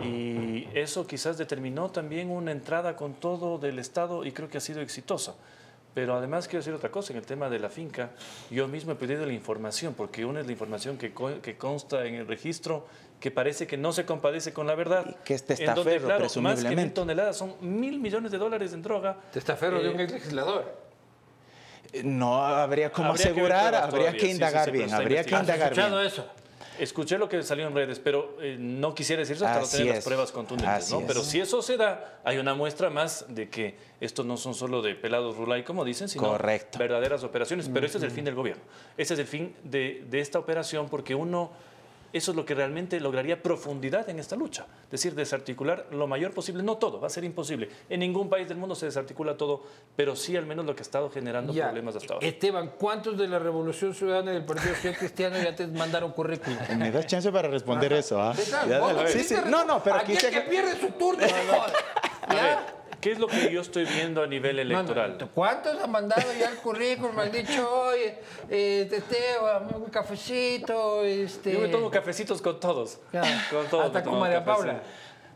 Y eso quizás determinó también una entrada con todo del Estado y creo que ha sido exitosa. Pero además quiero decir otra cosa, en el tema de la finca, yo mismo he pedido la información, porque una es la información que, co- que consta en el registro, que parece que no se compadece con la verdad. Y que es en donde, testaferro, claro, Más que mil presumiblemente. toneladas, son mil millones de dólares en droga. Testaferro de Eh, un ex legislador. No habría cómo Habría que asegurar, pruebas habría todavía, que sí, sí, indagar bien, habría que investigando. ¿Has indagar escuchado bien. eso? Escuché lo que salió en redes, pero eh, no quisiera decir eso hasta no tener las pruebas contundentes, Así ¿no? es. Pero si eso se da, hay una muestra más de que estos no son solo de pelados rulay, como dicen, sino Correcto. verdaderas operaciones. Pero ese es el fin del gobierno. Ese es el fin de, de esta operación, porque uno, eso es lo que realmente lograría profundidad en esta lucha. Es decir, desarticular lo mayor posible, no todo, va a ser imposible. En ningún país del mundo se desarticula todo, pero sí al menos lo que ha estado generando Ya. problemas hasta ahora. Esteban, ¿cuántos de la Revolución Ciudadana y del Partido Social Cristiano ya te mandaron currículum? Me das chance para responder eso, ¿ah? Ya, no Sí, sí. No, no, pero Aquí que pierde su turno. A ¿Ya? ¿Qué es lo que yo estoy viendo a nivel no, electoral? ¿Cuántos han mandado ya el currículum? Me han dicho, oye, eh, Esteban, un cafecito, este... Yo me tomo cafecitos con todos. Con todos. Hasta con María. Paula.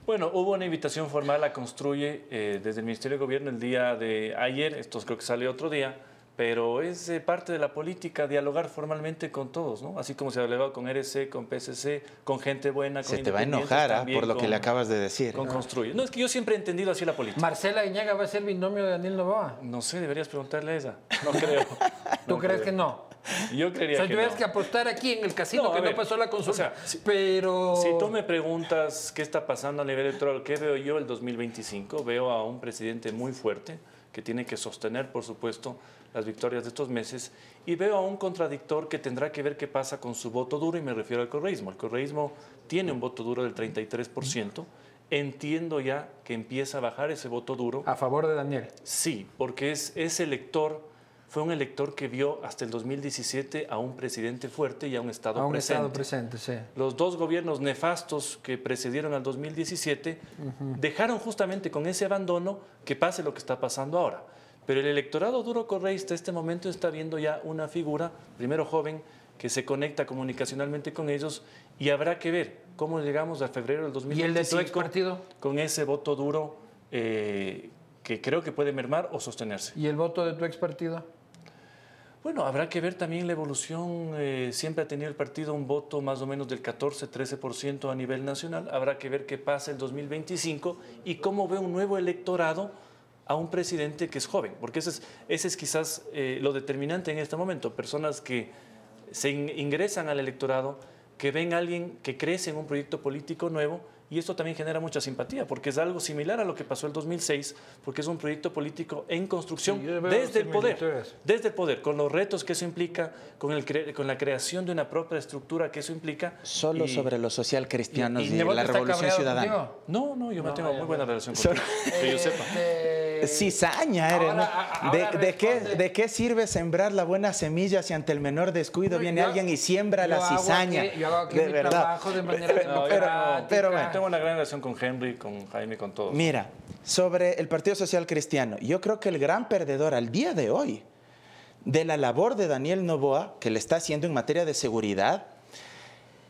Bueno, hubo una invitación formal a Construye eh, desde el Ministerio de Gobierno el día de ayer, esto creo que sale otro día, pero es eh, parte de la política dialogar formalmente con todos, ¿no? Así como se ha dialogado con RC, con PSC, con gente buena, con Se te va a enojar ¿ah? también por lo que le acabas de decir. Con Construye. No, es que yo siempre he entendido así la política. Marcela Iñaga va a ser binomio de Daniel Novoa. No sé, deberías preguntarle a ella. No creo. ¿Tú No crees creo. que no? Yo creería O sea, que tuvieras no. que apostar aquí en el casino No, que ver, no pasó la consulta. o sea, si- pero... Si tú me preguntas qué está pasando a nivel electoral, ¿qué veo yo el 2025? Veo a un presidente muy fuerte que tiene que sostener, por supuesto, las victorias de estos meses y veo a un contradictor que tendrá que ver qué pasa con su voto duro y me refiero al correísmo. El correísmo tiene un voto duro del 33%. Entiendo ya que empieza a bajar ese voto duro. A favor de Daniel. Sí, porque es, ese elector fue un elector que vio hasta el 2017 a un presidente fuerte y a un Estado A un presente. estado presente, sí. Los dos gobiernos nefastos que precedieron al 2017 dejaron justamente con ese abandono que pase lo que está pasando ahora. Pero el electorado duro correísta este momento está viendo ya una figura, primero joven, que se conecta comunicacionalmente con ellos y habrá que ver cómo llegamos a febrero del 2025 ¿Y el de tu ex partido? con ese voto duro eh, que creo que puede mermar o sostenerse. ¿Y el voto de tu ex partido? Bueno, habrá que ver también la evolución. eh, siempre ha tenido el partido un voto más o menos del 14-13% a nivel nacional. Habrá que ver qué pasa el 2025 y cómo ve un nuevo electorado a un presidente que es joven, porque ese es, ese es quizás eh, lo determinante en este momento. Personas que se in- ingresan al electorado, que ven a alguien que crece en un proyecto político nuevo y esto también genera mucha simpatía, porque es algo similar a lo que pasó el 2006, porque es un proyecto político en construcción Sí, desde el poder desde el poder, con los retos que eso implica, con, el cre- con la creación de una propia estructura que eso implica. Solo Y- sobre los social cristianos y, la revolución ciudadana. contigo? No, no, yo No, me tengo muy buena relación con él, que yo sepa. Este, Cizaña eres, ahora- ¿no? ¿De, qué, responde. ¿De qué sirve sembrar la buena semilla si ante el menor descuido No, viene yo- alguien y siembra la hago cizaña? aquí- yo hago aquí de mi verdad. trabajo de manera Pero- No, pero, bueno, Tengo una gran relación con Henry, con Jaime, con todos. Mira, sobre el Partido Social Cristiano, yo creo que el gran perdedor al día de hoy de la labor de Daniel Novoa, que le está haciendo en materia de seguridad,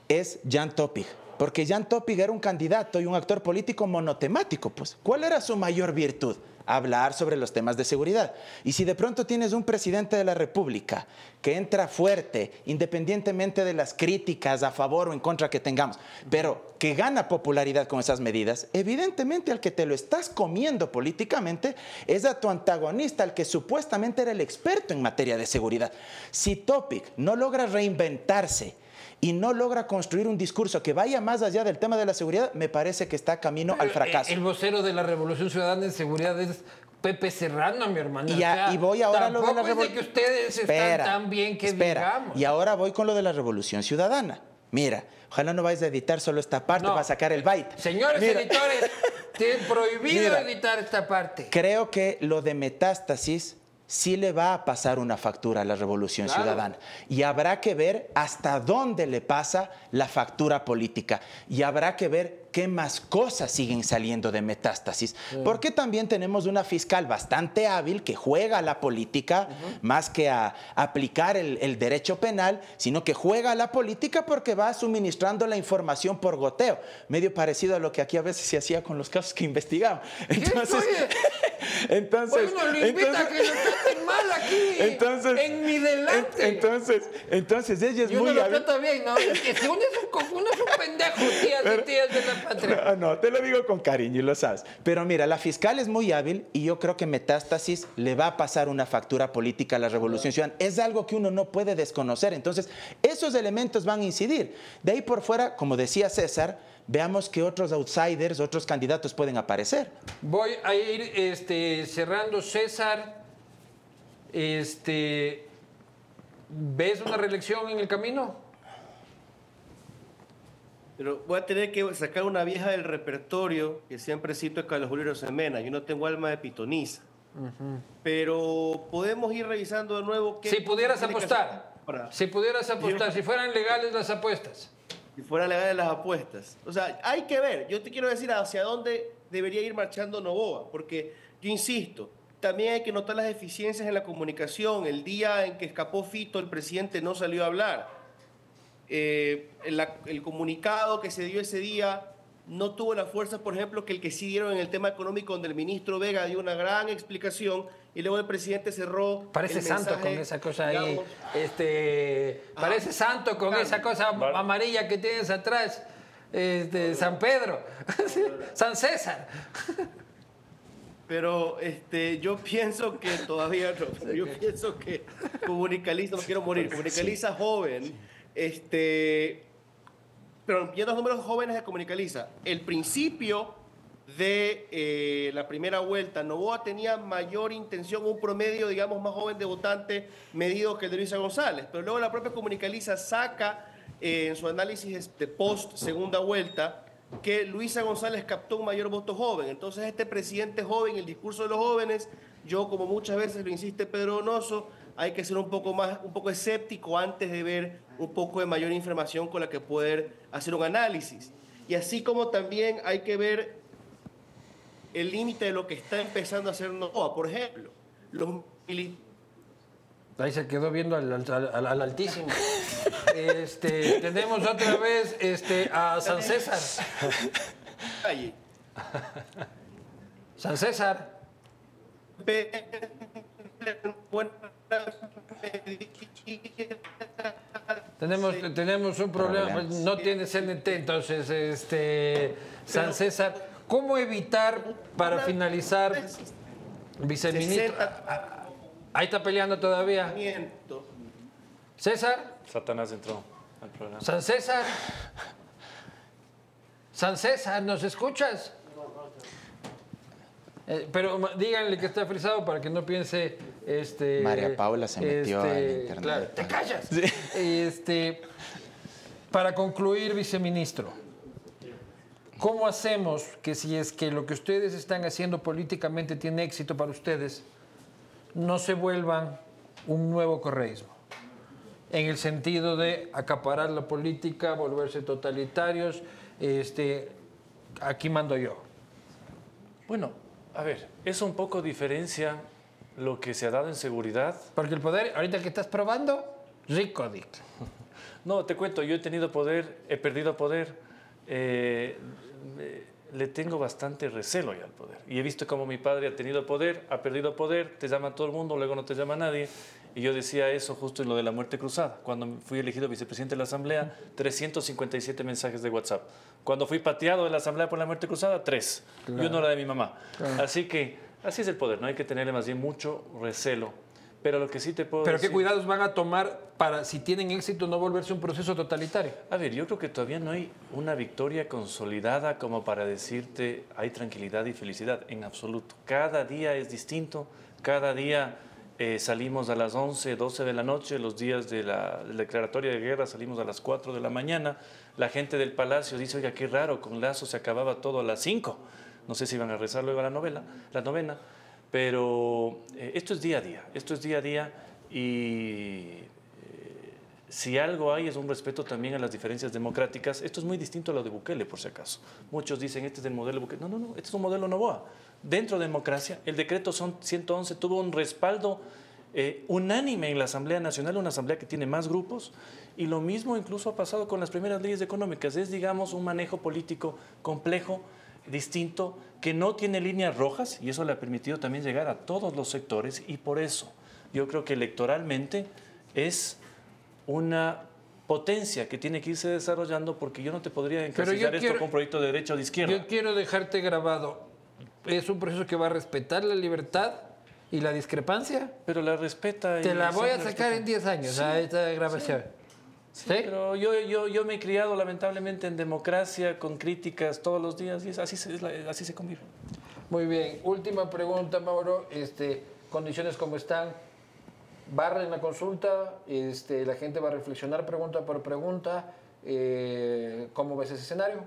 es Jan Topig. Porque Jan Topig era un candidato y un actor político monotemático. Pues, ¿cuál era su mayor virtud? Hablar sobre los temas de seguridad. Y si de pronto tienes un presidente de la República que entra fuerte, independientemente de las críticas a favor o en contra que tengamos, pero que gana popularidad con esas medidas, evidentemente al que te lo estás comiendo políticamente es a tu antagonista, al que supuestamente era el experto en materia de seguridad. Si Topic no logra reinventarse, y no logra construir un discurso que vaya más allá del tema de la seguridad, me parece que está camino al fracaso. El, vocero de la Revolución Ciudadana en Seguridad es Pepe Serrano, mi hermano. Y, voy ahora a lo de la tampoco es de revol- que ustedes Espera, están tan bien que espera. digamos. Y ahora voy con lo de la revolución ciudadana. Mira, ojalá no vayas a editar solo esta parte No. para sacar el byte. Señores Mira, editores, tienen prohibido Mira. editar esta parte. Creo que lo de metástasis sí le va a pasar una factura a la revolución Claro. ciudadana. Y habrá que ver hasta dónde le pasa la factura política. Y habrá que ver qué más cosas siguen saliendo de metástasis. Porque también tenemos una fiscal bastante hábil que juega a la política más que a aplicar el, el derecho penal, sino que juega a la política porque va suministrando la información por goteo. Medio parecido a lo que aquí a veces se hacía con los casos que investigamos. Entonces. entonces, Bueno, lo invita a que lo traten mal aquí. entonces, en mi delante. en- entonces, entonces ella es y uno muy lo hábil. trata bien, ¿no? Es que si uno es un, uno es un pendejo, tías y tías de la patria. Ah, No, te lo digo con cariño y lo sabes. Pero mira, la fiscal es muy hábil y yo creo que Metástasis le va a pasar una factura política a la Revolución Ciudadana. Es algo que uno no puede desconocer. Entonces, esos elementos van a incidir. De ahí por fuera, como decía César, veamos que otros outsiders, otros candidatos pueden aparecer. Voy a ir este, cerrando, César. Este, ¿Ves una reelección en el camino? Pero voy a tener que sacar una vieja del repertorio que siempre cito a Carlos Julio Semena. Yo no tengo alma de pitoniza. Pero podemos ir revisando de nuevo qué Si pudieras apostar, para- si pudieras apostar, si fueran legales las apuestas. Si fueran legales las apuestas. O sea, hay que ver. Yo te quiero decir hacia dónde debería ir marchando Novoa, porque yo insisto, también hay que notar las deficiencias en la comunicación. El día en que escapó Fito, el presidente no salió a hablar. Eh, el comunicado que se dio ese día no tuvo la fuerza, por ejemplo, que el que sí dieron en el tema económico, donde el ministro Vega dio una gran explicación y luego el presidente cerró. Parece el santo mensaje, con esa cosa ahí. Este, parece santo con claro. esa cosa Vale. amarilla que tienes atrás. Este, San Pedro, San César. Pero este, yo pienso que todavía no. Yo pienso que Comunicaliza, no quiero morir, Comunicaliza joven, este, pero viendo los números jóvenes de Comunicaliza, el principio de eh, la primera vuelta, Novoa tenía mayor intención, un promedio, digamos, más joven de votante medido que el de Luisa González, pero luego la propia Comunicaliza saca eh, en su análisis de post segunda vuelta que Luisa González captó un mayor voto joven. Entonces este presidente joven, el discurso de los jóvenes, yo como muchas veces lo insiste Pedro Donoso, hay que ser un poco más, un poco escéptico antes de ver un poco de mayor información con la que poder hacer un análisis. Y así como también hay que ver el límite de lo que está empezando a hacer Novoa. Por ejemplo, los militares Ahí se quedó viendo al, al- al- al altísimo. Este, tenemos otra vez este, a San César. San César. Tenemos, tenemos un problema, pues, no tiene CNT, entonces, este, San César, ¿cómo evitar para finalizar, viceministro? Ahí está peleando todavía. César, Satanás entró al programa. San César. San César, ¿nos escuchas? Eh, pero díganle que está frisado para que no piense este María Paula se metió en internet. claro, te callas. Este para concluir, viceministro. ¿Cómo hacemos que si es que lo que ustedes están haciendo políticamente tiene éxito para ustedes, no se vuelvan un nuevo correísmo? En el sentido de acaparar la política, volverse totalitarios, este, aquí mando yo. Bueno, a ver, es un poco diferencia lo que se ha dado en seguridad. Porque el poder, ahorita que estás probando, rico, Dick. No, te cuento, yo he tenido poder, he perdido poder, eh, le tengo bastante recelo ya al poder. Y he visto cómo mi padre ha tenido poder, ha perdido poder, te llama todo el mundo, luego no te llama nadie. Y yo decía eso justo en lo de la muerte cruzada. Cuando fui elegido vicepresidente de la Asamblea, 357 mensajes de WhatsApp. Cuando fui pateado de la Asamblea por la muerte cruzada, tres. Y uno era de mi mamá. Así que así es el poder, no hay que tenerle más bien mucho recelo. Pero lo que sí te puedo Pero decir... qué cuidados van a tomar para, si tienen éxito, no volverse un proceso totalitario. A ver, yo creo que todavía no hay una victoria consolidada como para decirte hay tranquilidad y felicidad, en absoluto. Cada día es distinto, cada día eh, salimos a las 11, 12 de la noche, los días de la, de la declaratoria de guerra salimos a las 4 de la mañana, la gente del palacio dice, oiga, qué raro, con Lazo se acababa todo a las 5. No sé si van a rezar luego la novela, la novena, pero eh, esto es día a día, esto es día a día y eh, si algo hay es un respeto también a las diferencias democráticas. Esto es muy distinto a lo de Bukele, por si acaso. Muchos dicen, este es el modelo Bukele. No, no, no, este es un modelo Novoa. Dentro de democracia, el decreto son 111 tuvo un respaldo eh, unánime en la Asamblea Nacional, una asamblea que tiene más grupos, y lo mismo incluso ha pasado con las primeras leyes económicas. Es, digamos, un manejo político complejo, distinto, que no tiene líneas rojas, y eso le ha permitido también llegar a todos los sectores, y por eso yo creo que electoralmente es una potencia que tiene que irse desarrollando porque yo no te podría encasillar esto quiero- con un proyecto de derecha o de izquierda. Yo quiero dejarte grabado. Es un proceso que va a respetar la libertad y la discrepancia. Pero la respeta. y Te la voy a sacar respeta. en 10 años, Sí, a esta grabación. ¿Sí? Pero yo, yo, yo me he criado lamentablemente en democracia, con críticas todos los días, y es- así, se, es la- así se convive. Muy bien. Última pregunta, Mauro. Este, condiciones como están. Barren la consulta, este, la gente va a reflexionar pregunta por pregunta. Eh, ¿Cómo ves ese escenario?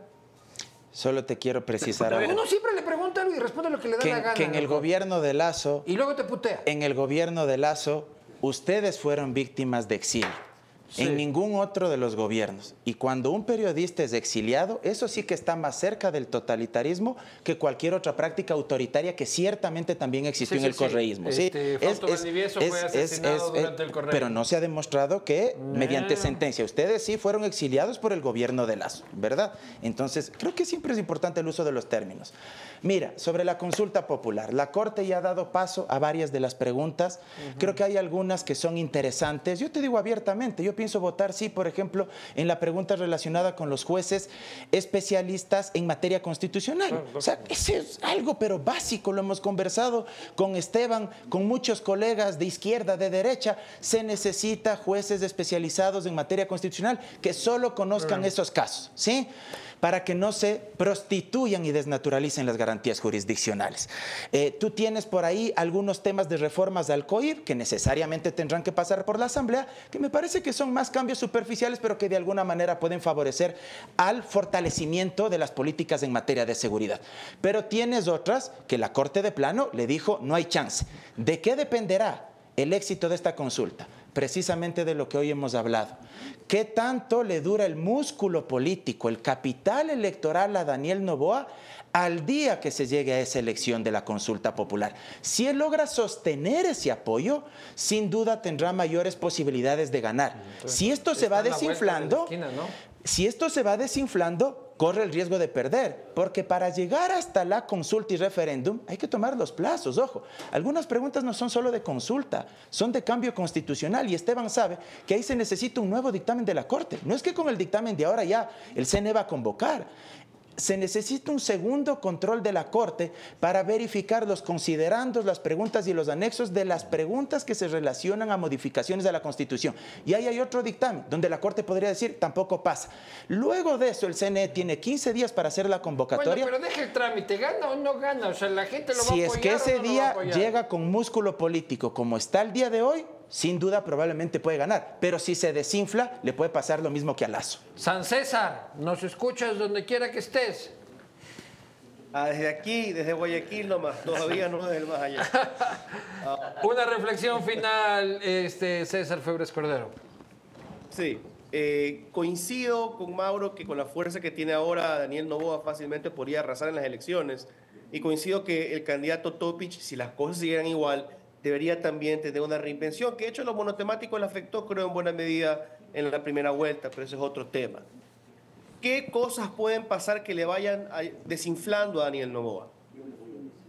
Solo te quiero precisar algo. Uno siempre le pregunta algo y responde lo que le da Que, la gana. que en el loco. gobierno de Lazo, Y luego te putea. en el gobierno de Lazo, ustedes fueron víctimas de exilio. Sí. En ningún otro de los gobiernos. Y cuando un periodista es exiliado, eso sí que está más cerca del totalitarismo que cualquier otra práctica autoritaria que ciertamente también existió Sí, en el correísmo. Este, Fausto Valdivieso fue asesinado durante el correísmo. Pero no se ha demostrado que mediante sentencia. Ustedes sí fueron exiliados por el gobierno de Lazo, ¿verdad? Entonces, creo que siempre es importante el uso de los términos. Mira, sobre la consulta popular, la Corte ya ha dado paso a varias de las preguntas. Creo que hay algunas que son interesantes. Yo te digo abiertamente, yo pienso votar sí, por ejemplo, en la pregunta relacionada con los jueces especialistas en materia constitucional. O sea, ese es algo, pero básico, lo hemos conversado con Esteban, con muchos colegas de izquierda, de derecha. Se necesita jueces especializados en materia constitucional que solo conozcan esos casos, ¿sí? Para que no se prostituyan y desnaturalicen las garantías jurisdiccionales. Eh, tú tienes por ahí algunos temas de reformas al COIR que necesariamente tendrán que pasar por la Asamblea, que me parece que son más cambios superficiales, pero que de alguna manera pueden favorecer al fortalecimiento de las políticas en materia de seguridad. Pero tienes otras que la Corte de Plano le dijo no hay chance. ¿De qué dependerá el éxito de esta consulta? Precisamente de lo que hoy hemos hablado. ¿Qué tanto le dura el músculo político, el capital electoral a Daniel Novoa al día que se llegue a esa elección de la consulta popular? Si él logra sostener ese apoyo, sin duda tendrá mayores posibilidades de ganar. si esto se va de desinflando, esquina, ¿no? si esto se va desinflando, corre el riesgo de perder, porque para llegar hasta la consulta y referéndum hay que tomar los plazos, ojo. Algunas preguntas no son solo de consulta, son de cambio constitucional y Esteban sabe que ahí se necesita un nuevo dictamen de la Corte. No es que con el dictamen de ahora ya el CNE va a convocar. Se necesita un segundo control de la Corte para verificar los considerandos, las preguntas y los anexos de las preguntas que se relacionan a modificaciones de la Constitución. Y ahí hay otro dictamen donde la Corte podría decir tampoco pasa. Luego de eso, el CNE tiene 15 días para hacer la Bueno, convocatoria. pero deja el trámite, ¿gana o no gana? O sea, la gente lo va a si apoyar. es que o ese no a día llega con músculo político como está el día de hoy, sin duda probablemente puede ganar. Pero si se desinfla, le puede pasar lo mismo que a Lazo. San César, nos escuchas donde quiera que estés. Ah, desde aquí, desde Guayaquil nomás, todavía no desde el más allá. Una reflexión final, este, César Febres Cordero. Sí, eh, coincido con Mauro que con la fuerza que tiene ahora Daniel Novoa fácilmente podría arrasar en las elecciones. Y coincido que el candidato Topic, si las cosas siguieran igual, debería también tener una reinvención, que de hecho lo monotemático le afectó, creo, en buena medida en la primera vuelta, pero ese es otro tema. ¿Qué cosas pueden pasar que le vayan desinflando a Daniel Novoa?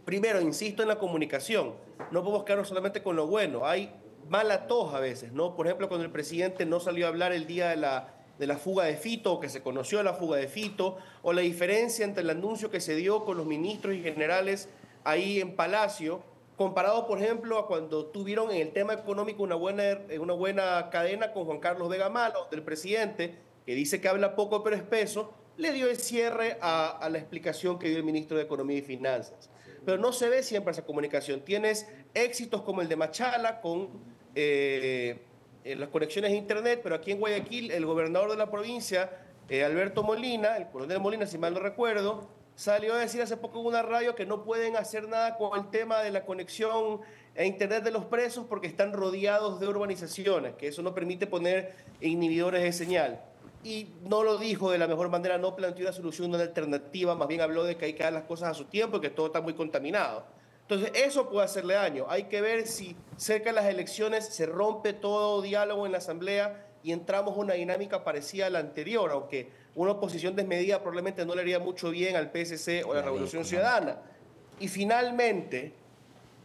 Primero, insisto en la comunicación. No podemos quedarnos solamente con lo bueno. Hay mala tos a veces, ¿no? Por ejemplo, cuando el presidente no salió a hablar el día de la, de la fuga de Fito, o que se conoció la fuga de Fito, o la diferencia entre el anuncio que se dio con los ministros y generales ahí en Palacio, comparado, por ejemplo, a cuando tuvieron en el tema económico una buena, una buena cadena con Juan Carlos Vega Malo, del presidente, que dice que habla poco pero espeso, le dio el cierre a, la explicación que dio el ministro de Economía y Finanzas. Pero no se ve siempre esa comunicación. Tienes éxitos como el de Machala con eh, eh, las conexiones a Internet, pero aquí en Guayaquil el gobernador de la provincia, eh, Alberto Molina, el coronel Molina, si mal no recuerdo, salió a decir hace poco en una radio que no pueden hacer nada con el tema de la conexión a Internet de los presos porque están rodeados de urbanizaciones, que eso no permite poner inhibidores de señal y no lo dijo de la mejor manera, no planteó una solución, una alternativa, más bien habló de que hay que dar las cosas a su tiempo y que todo está muy contaminado. Entonces, eso puede hacerle daño. Hay que ver si cerca de las elecciones se rompe todo diálogo en la Asamblea y entramos a una dinámica parecida a la anterior, aunque una oposición desmedida probablemente no le haría mucho bien al PSC o a la Revolución Ciudadana. Y finalmente,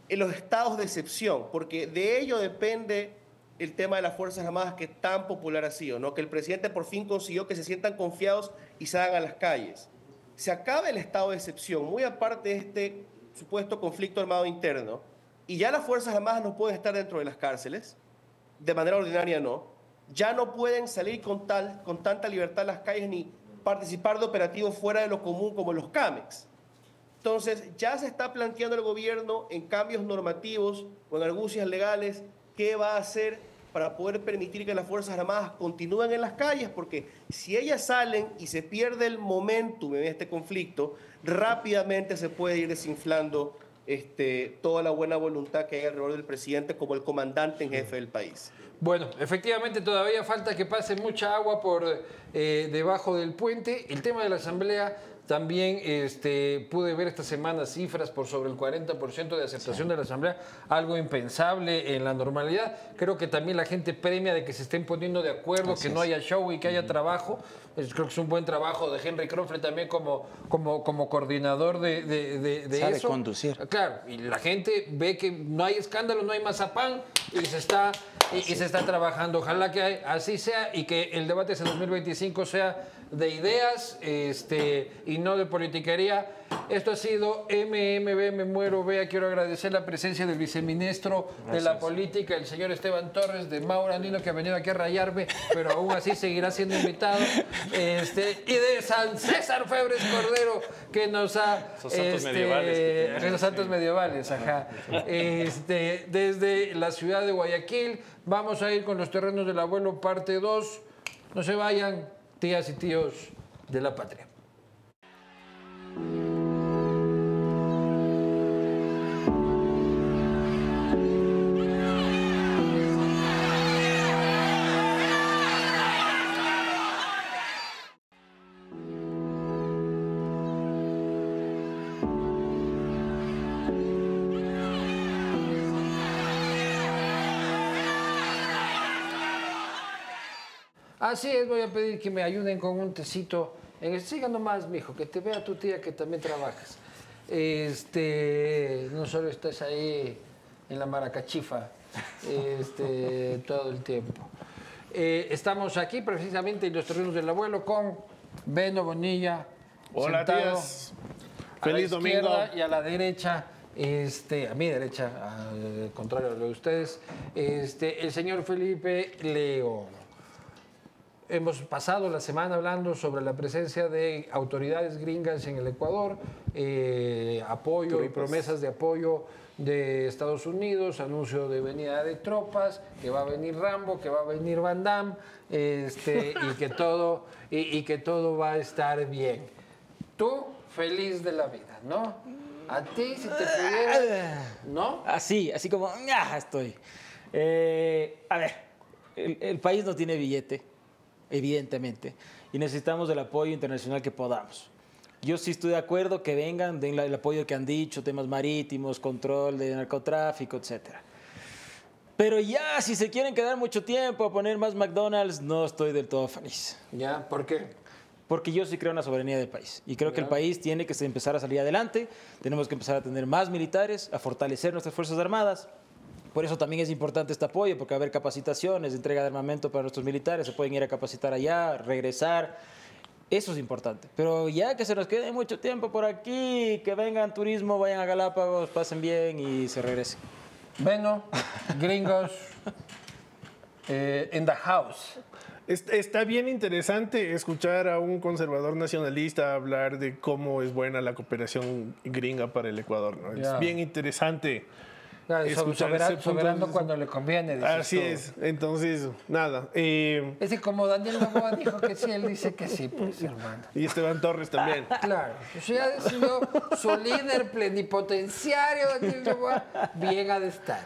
en los estados de excepción, porque de ello depende el tema de las Fuerzas Armadas que tan popular ha sido, ¿no? que el presidente por fin consiguió que se sientan confiados y salgan a las calles. Se acaba el estado de excepción, muy aparte de este supuesto conflicto armado interno, y ya las Fuerzas Armadas no pueden estar dentro de las cárceles, de manera ordinaria no, ya no pueden salir con, tal, con tanta libertad a las calles ni participar de operativos fuera de lo común como los CAMEX. Entonces, ya se está planteando el gobierno en cambios normativos en argucias legales qué va a hacer para poder permitir que las Fuerzas Armadas continúen en las calles, porque si ellas salen y se pierde el momentum en este conflicto, rápidamente se puede ir desinflando este, toda la buena voluntad que hay alrededor del presidente como el comandante en jefe del país. Bueno, efectivamente todavía falta que pase mucha agua por eh, debajo del puente. El tema de la Asamblea también este, pude ver esta semana cifras por sobre el 40% de aceptación de la Asamblea, algo impensable en la normalidad. Creo que también la gente premia de que se estén poniendo de acuerdo, que no haya show y que haya trabajo. creo que es un buen trabajo de Henry Crofle también como, como, como coordinador de, de, de, Sabe conducir. Claro, y la gente ve que no hay escándalo, no hay mazapán y se está, y, se está trabajando. Ojalá que así sea y que el debate ese 2025 sea de ideas este, y no de politiquería. Esto ha sido MMB, me muero, vea, quiero agradecer la presencia del viceministro de la política, el señor Esteban Torres, de Mauro Andino, que ha venido aquí a rayarme, pero aún así seguirá siendo invitado. Este, y de San César Febres Cordero, que nos ha... Esos santos este, medievales. Esos santos medievales, ajá. Este, desde la ciudad de Guayaquil, vamos a ir con los terrenos del abuelo, parte 2. No se vayan, tías y tíos de la patria. Así es, voy a pedir que me ayuden con un tecito. En el, siga nomás, mijo, que te vea tu tía que también trabajas. Este, no solo estás ahí en la maracachifa este, todo el tiempo. Eh, estamos aquí precisamente en los terrenos del abuelo con Beno Bonilla. Hola, tías. Feliz a la domingo. Y a la derecha, este, a mi derecha, al contrario de ustedes, este, el señor Felipe León. Hemos pasado la semana hablando sobre la presencia de autoridades gringas en el Ecuador, eh, apoyo y promesas de apoyo de Estados Unidos, anuncio de venida de tropas, que va a venir Rambo, que va a venir Van Damme, este, y, que todo, y, que todo va a estar bien. Tú feliz de la vida, ¿no? A ti, si te pudiera... ¿No? Así, así como, ya estoy. Eh, a ver, el, el país no tiene billete, evidentemente, y necesitamos el apoyo internacional que podamos. Yo sí estoy de acuerdo que vengan, den el apoyo que han dicho, temas marítimos, control de narcotráfico, etcétera. Pero ya, si se quieren quedar mucho tiempo a poner más McDonald's, no estoy del todo feliz. ¿Ya? ¿Por qué? Porque yo sí creo en la soberanía del país. Y creo que el país tiene que empezar a salir adelante. Tenemos que empezar a tener más militares, a fortalecer nuestras Fuerzas Armadas. Por eso también es importante este apoyo, porque va a haber capacitaciones, entrega de armamento para nuestros militares. Se pueden ir a capacitar allá, regresar. Eso es importante. Pero ya que se nos quede mucho tiempo por aquí, que vengan turismo, vayan a Galápagos, pasen bien y se regresen. Bueno, gringos, eh, in the house. Est- Está bien interesante escuchar a un conservador nacionalista hablar de cómo es buena la cooperación gringa para el Ecuador. ¿no? Ya. Es bien interesante. Claro, escuchar soberano vista. cuando le conviene. dices Así tú. es. Entonces, nada. eh, Es que como Daniel Novoa dijo que sí, él dice que sí, pues, hermano. y Esteban Torres también. Claro, pues ya ha sido su líder plenipotenciario, Daniel Novoa, bien ha de estar.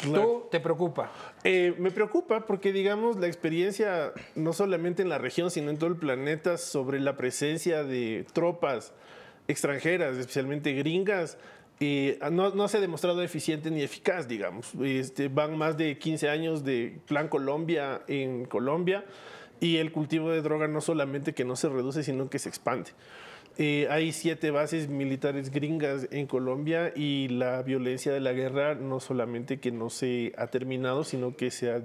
¿Tú te preocupa? Eh, me preocupa porque, digamos, la experiencia, no solamente en la región, sino en todo el planeta, sobre la presencia de tropas extranjeras, especialmente gringas, eh, no, no se ha demostrado eficiente ni eficaz, digamos. Este, van más de 15 años de Plan Colombia en Colombia y el cultivo de droga no solamente que no se reduce, sino que se expande. Eh, hay siete bases militares gringas en Colombia y la violencia de la guerra no solamente que no se ha terminado, sino que se ha,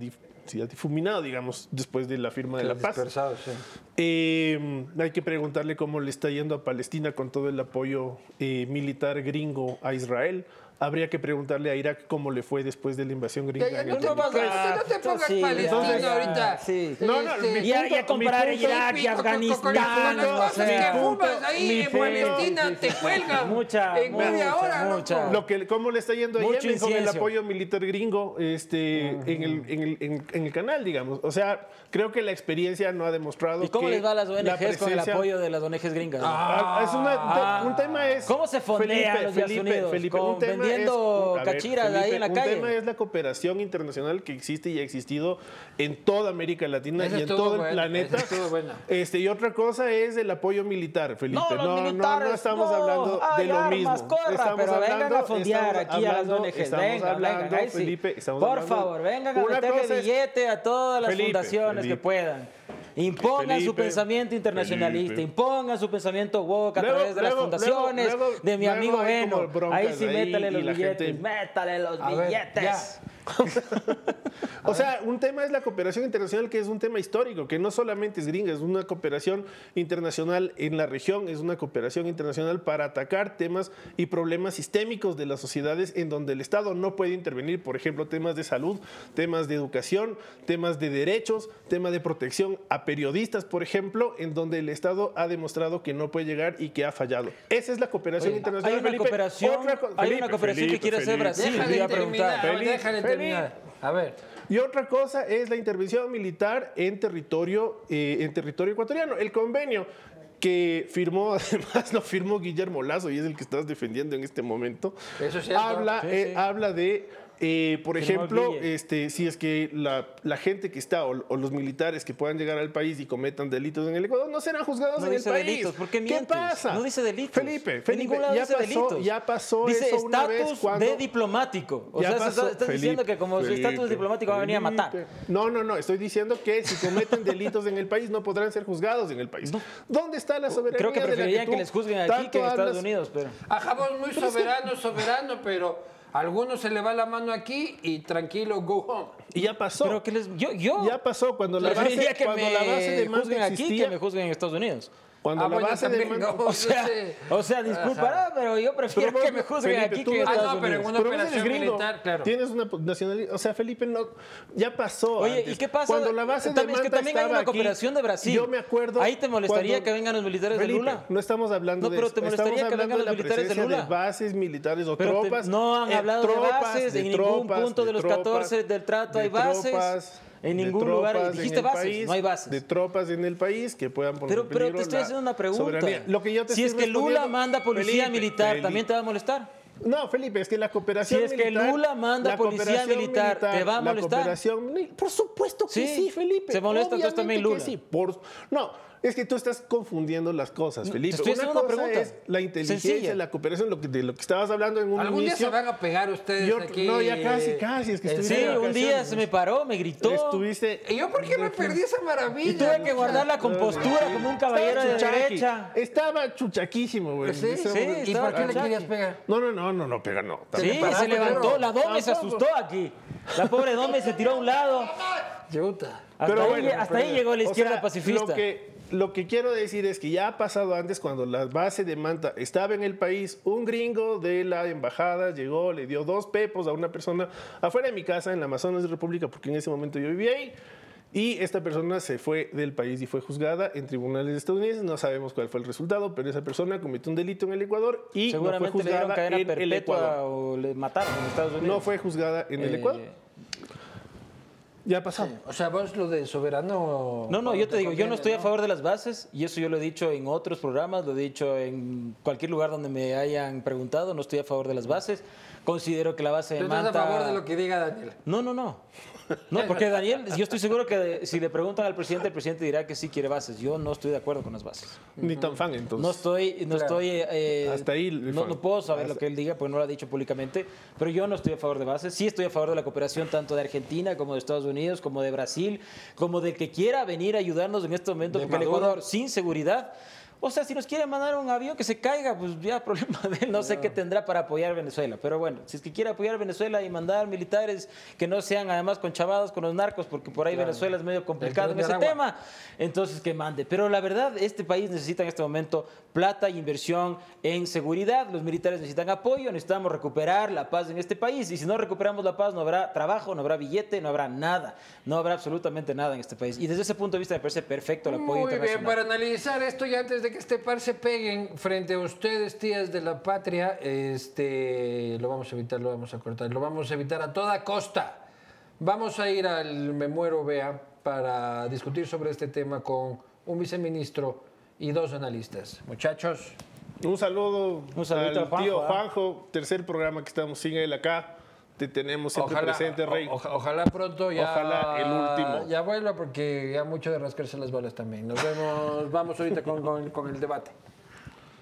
ha difuminado, digamos, después de la firma de la paz. Dispersado, sí. Eh, hay que preguntarle cómo le está yendo a Palestina con todo el apoyo eh, militar gringo a Israel. Habría que preguntarle a Irak cómo le fue después de la invasión gringa. Ya, ya, no te no vas pongas, a- no te pongas sí, Palestina entonces- ahorita. Sí. No, no, Este, mi Ya, punto- ya comparar Irak y con- con- con- con- con- Afganistán, las cosas que fumas ahí en Palestina te cuelgan Mucha, en media mucha, hora, mucha. Lo que, ¿Cómo le está yendo a Yemen con el apoyo militar gringo este, en, el, en, el, en- en el canal, digamos? O sea, creo que la experiencia no ha demostrado ¿Y cómo que les va a las ONGs la con el apoyo de las ONGs gringas? Ah, es una- un tema es... ¿Cómo se fondean los Estados Unidos? Con- un tema es- ver, cachiras ahí en la un calle. tema es la cooperación internacional que existe y ha existido en toda América Latina Esa y en todo el planeta. Este, y otra cosa es el apoyo militar, Felipe. No, los no, militares, no estamos no. hablando de lo armas, mismo. corra, estamos pero vengan hablando- a fondear aquí a las hablando- ONGs. Estamos Vengan, hablando, vengan. Felipe, estamos Por hablando- favor, vengan a meterle es- billete a todas las Felipe, fundaciones Felipe. que puedan. Impongan su pensamiento internacionalista, Felipe. impongan su pensamiento woke a Luego- través de las fundaciones luego- luego- de mi amigo Eno. Ahí sí, ahí métale los la billetes, gente- métale los A billetes. ya. O sea, un tema es la cooperación internacional, que es un tema histórico, que no solamente es gringa, es una cooperación internacional en la región, es una cooperación internacional para atacar temas y problemas sistémicos de las sociedades en donde el Estado no puede intervenir, por ejemplo, temas de salud, temas de educación, temas de derechos, temas de protección a periodistas, por ejemplo, en donde el Estado ha demostrado que no puede llegar y que ha fallado. Esa es la cooperación Oye, internacional. hay una Felipe. cooperación, Otra hay Felipe, una cooperación que Felipe, quiere hacer. Brasil. Preguntar. terminar, a ver. A. Y otra cosa es la intervención militar en territorio, eh, en territorio ecuatoriano. El convenio que firmó, además lo firmó Guillermo Lazo y es el que estás defendiendo en este momento, Eso es cierto. habla, Sí, eh, sí. habla de, eh, por ejemplo, este, si es que la, la gente que está o, o los militares que puedan llegar al país y cometan delitos en el Ecuador no serán juzgados No en el dice país. delitos, ¿por qué mientes? pasa? No dice delitos. Felipe, Felipe, ningún lado ya dice pasó, delitos. ya pasó Dice eso una vez cuando de diplomático. O ya sea, pasó, estás, estás diciendo Felipe, que como su estatus Felipe, diplomático va a venir a matar. Felipe. No, no, no. Estoy diciendo que si cometen delitos en el país no podrán ser juzgados en el país. ¿Dónde está la soberanía? Creo que de la preferirían que, tú les juzguen aquí que en Estados hablas? Unidos, pero... A Jabón muy soberano, soberano, pero algunos se le va la mano aquí y tranquilo, go home. Y ya pasó. Pero que les... Yo, yo Ya pasó cuando la base, que cuando me la base de mando juzguen aquí existía. que me juzguen en Estados Unidos. Cuando Ah, la bueno, base de no. O sea, sé. o sea disculpa, Ajá. pero yo prefiero Pero que me juzguen Felipe, aquí tú- que en Ah, no, pero en una Pero operación gringo, militar, claro. Tienes una nacionalidad. O sea, Felipe, no, ya pasó. Oye, antes. ¿y qué pasa? Cuando la base también, de es que también hay una aquí, cooperación de Brasil. Yo me acuerdo. Ahí te molestaría cuando- que vengan los militares Felipe, de Lula. No estamos hablando No, de pero eso. te molestaría que vengan de los militares de Lula. bases militares o Pero te- tropas. no han eh, hablado de tropas, bases, en ningún punto de los tropas, 14 del trato de hay bases. En de ningún lugar dijiste bases, país, no hay bases. De tropas en el país que puedan poner Pero, pero te estoy la haciendo una pregunta. soberanía. Lo que yo te si es que Lula manda policía Felipe, militar, Felipe. ¿también te va a molestar? No, Felipe, es que la cooperación Si es que militar- Lula manda la policía cooperación militar, ¿te va a la molestar? cooperación mili- por supuesto que Sí, sí, Felipe. se molesta entonces también Lula. sí, por- no, es que tú estás confundiendo las cosas, Felipe. estoy una cosa pregunta es la inteligencia, sencilla. la cooperación, lo que, de lo que estabas hablando en un Algún día se van a pegar ustedes Yo- aquí. no, ya casi, casi, es que en estuviste Sí, un día se me paró, me gritó. Estuviste ¿Y yo por qué me perdí esa maravilla? Y tuve que guardar la compostura como un caballero de derecha. Estaba chuchaquísimo, güey. Sí, sí. ¿Y por qué le querías pegar? No, no, no, no, no, pega, no. Sí, se levantó. La Dome se asustó aquí. La pobre Dome se tiró a un lado. Hasta, Pero ahí, bueno, hasta pero- ahí llegó la o izquierda sea, pacifista. Lo que, lo que quiero decir es que ya ha pasado antes cuando la base de Manta estaba en el país, un gringo de la embajada llegó, le dio dos pepos a una persona afuera de mi casa en la Amazonas de República, porque en ese momento yo vivía ahí. Y esta persona se fue del país y fue juzgada en tribunales estadounidenses. No sabemos cuál fue el resultado, pero esa persona cometió un delito en el Ecuador y no fue Seguramente le dieron juzgada cadena en el perpetua Ecuador. o le mataron en Estados Unidos. No fue juzgada en el Eh, Ecuador. Ya ha pasado. O sea, vos lo de soberano. No, no, yo te digo, yo no estoy a favor de las bases y eso yo lo he dicho en otros programas, lo he dicho en cualquier lugar donde me hayan preguntado, no estoy a favor de las bases. Considero que la base de estás Manta... a favor de lo que diga Daniel. No, no, no. No, porque Daniel, yo estoy seguro que si le preguntan al presidente, el presidente dirá que sí quiere bases. Yo no estoy de acuerdo con las bases. Ni tan fan, entonces. No estoy, no Claro. estoy. eh, Hasta ahí el No, puedo saber lo que él diga porque no lo ha dicho públicamente. Pero yo no estoy a favor de bases. Sí estoy a favor de la cooperación tanto de Argentina como de Estados Unidos, como de Brasil, como del que quiera venir a ayudarnos en este momento, De porque el Maduro. Ecuador sin seguridad. O sea, si nos quiere mandar un avión que se caiga, pues ya problema de él. No sé qué tendrá para apoyar a Venezuela. Pero bueno, si es que quiere apoyar a Venezuela y mandar militares que no sean además conchavados con los narcos, porque por ahí Venezuela es medio complicado en ese tema, entonces que mande. Pero la verdad, este país necesita en este momento plata y inversión en seguridad. Los militares necesitan apoyo, necesitamos recuperar la paz en este país. Y si no recuperamos la paz, no habrá trabajo, no habrá billete, no habrá nada. No habrá absolutamente nada en este país. Y desde ese punto de vista me parece perfecto el apoyo Muy bien, para analizar esto y antes de que este par se peguen frente a ustedes, tías de la patria, este, lo vamos a evitar, lo vamos a cortar, lo vamos a evitar a toda costa. Vamos a ir al Me Muero Vea para discutir sobre este tema con un viceministro y dos analistas. Muchachos, Un saludo Un saludito al a Juanjo, tío ¿ah? Juanjo, tercer programa que estamos sin él acá. Te tenemos siempre ojalá, presente, Rey. o- ojalá pronto ya, Ojalá el último. ya vuelva porque ya mucho de rascarse las balas también. Nos vemos, vamos ahorita con- con- con el debate.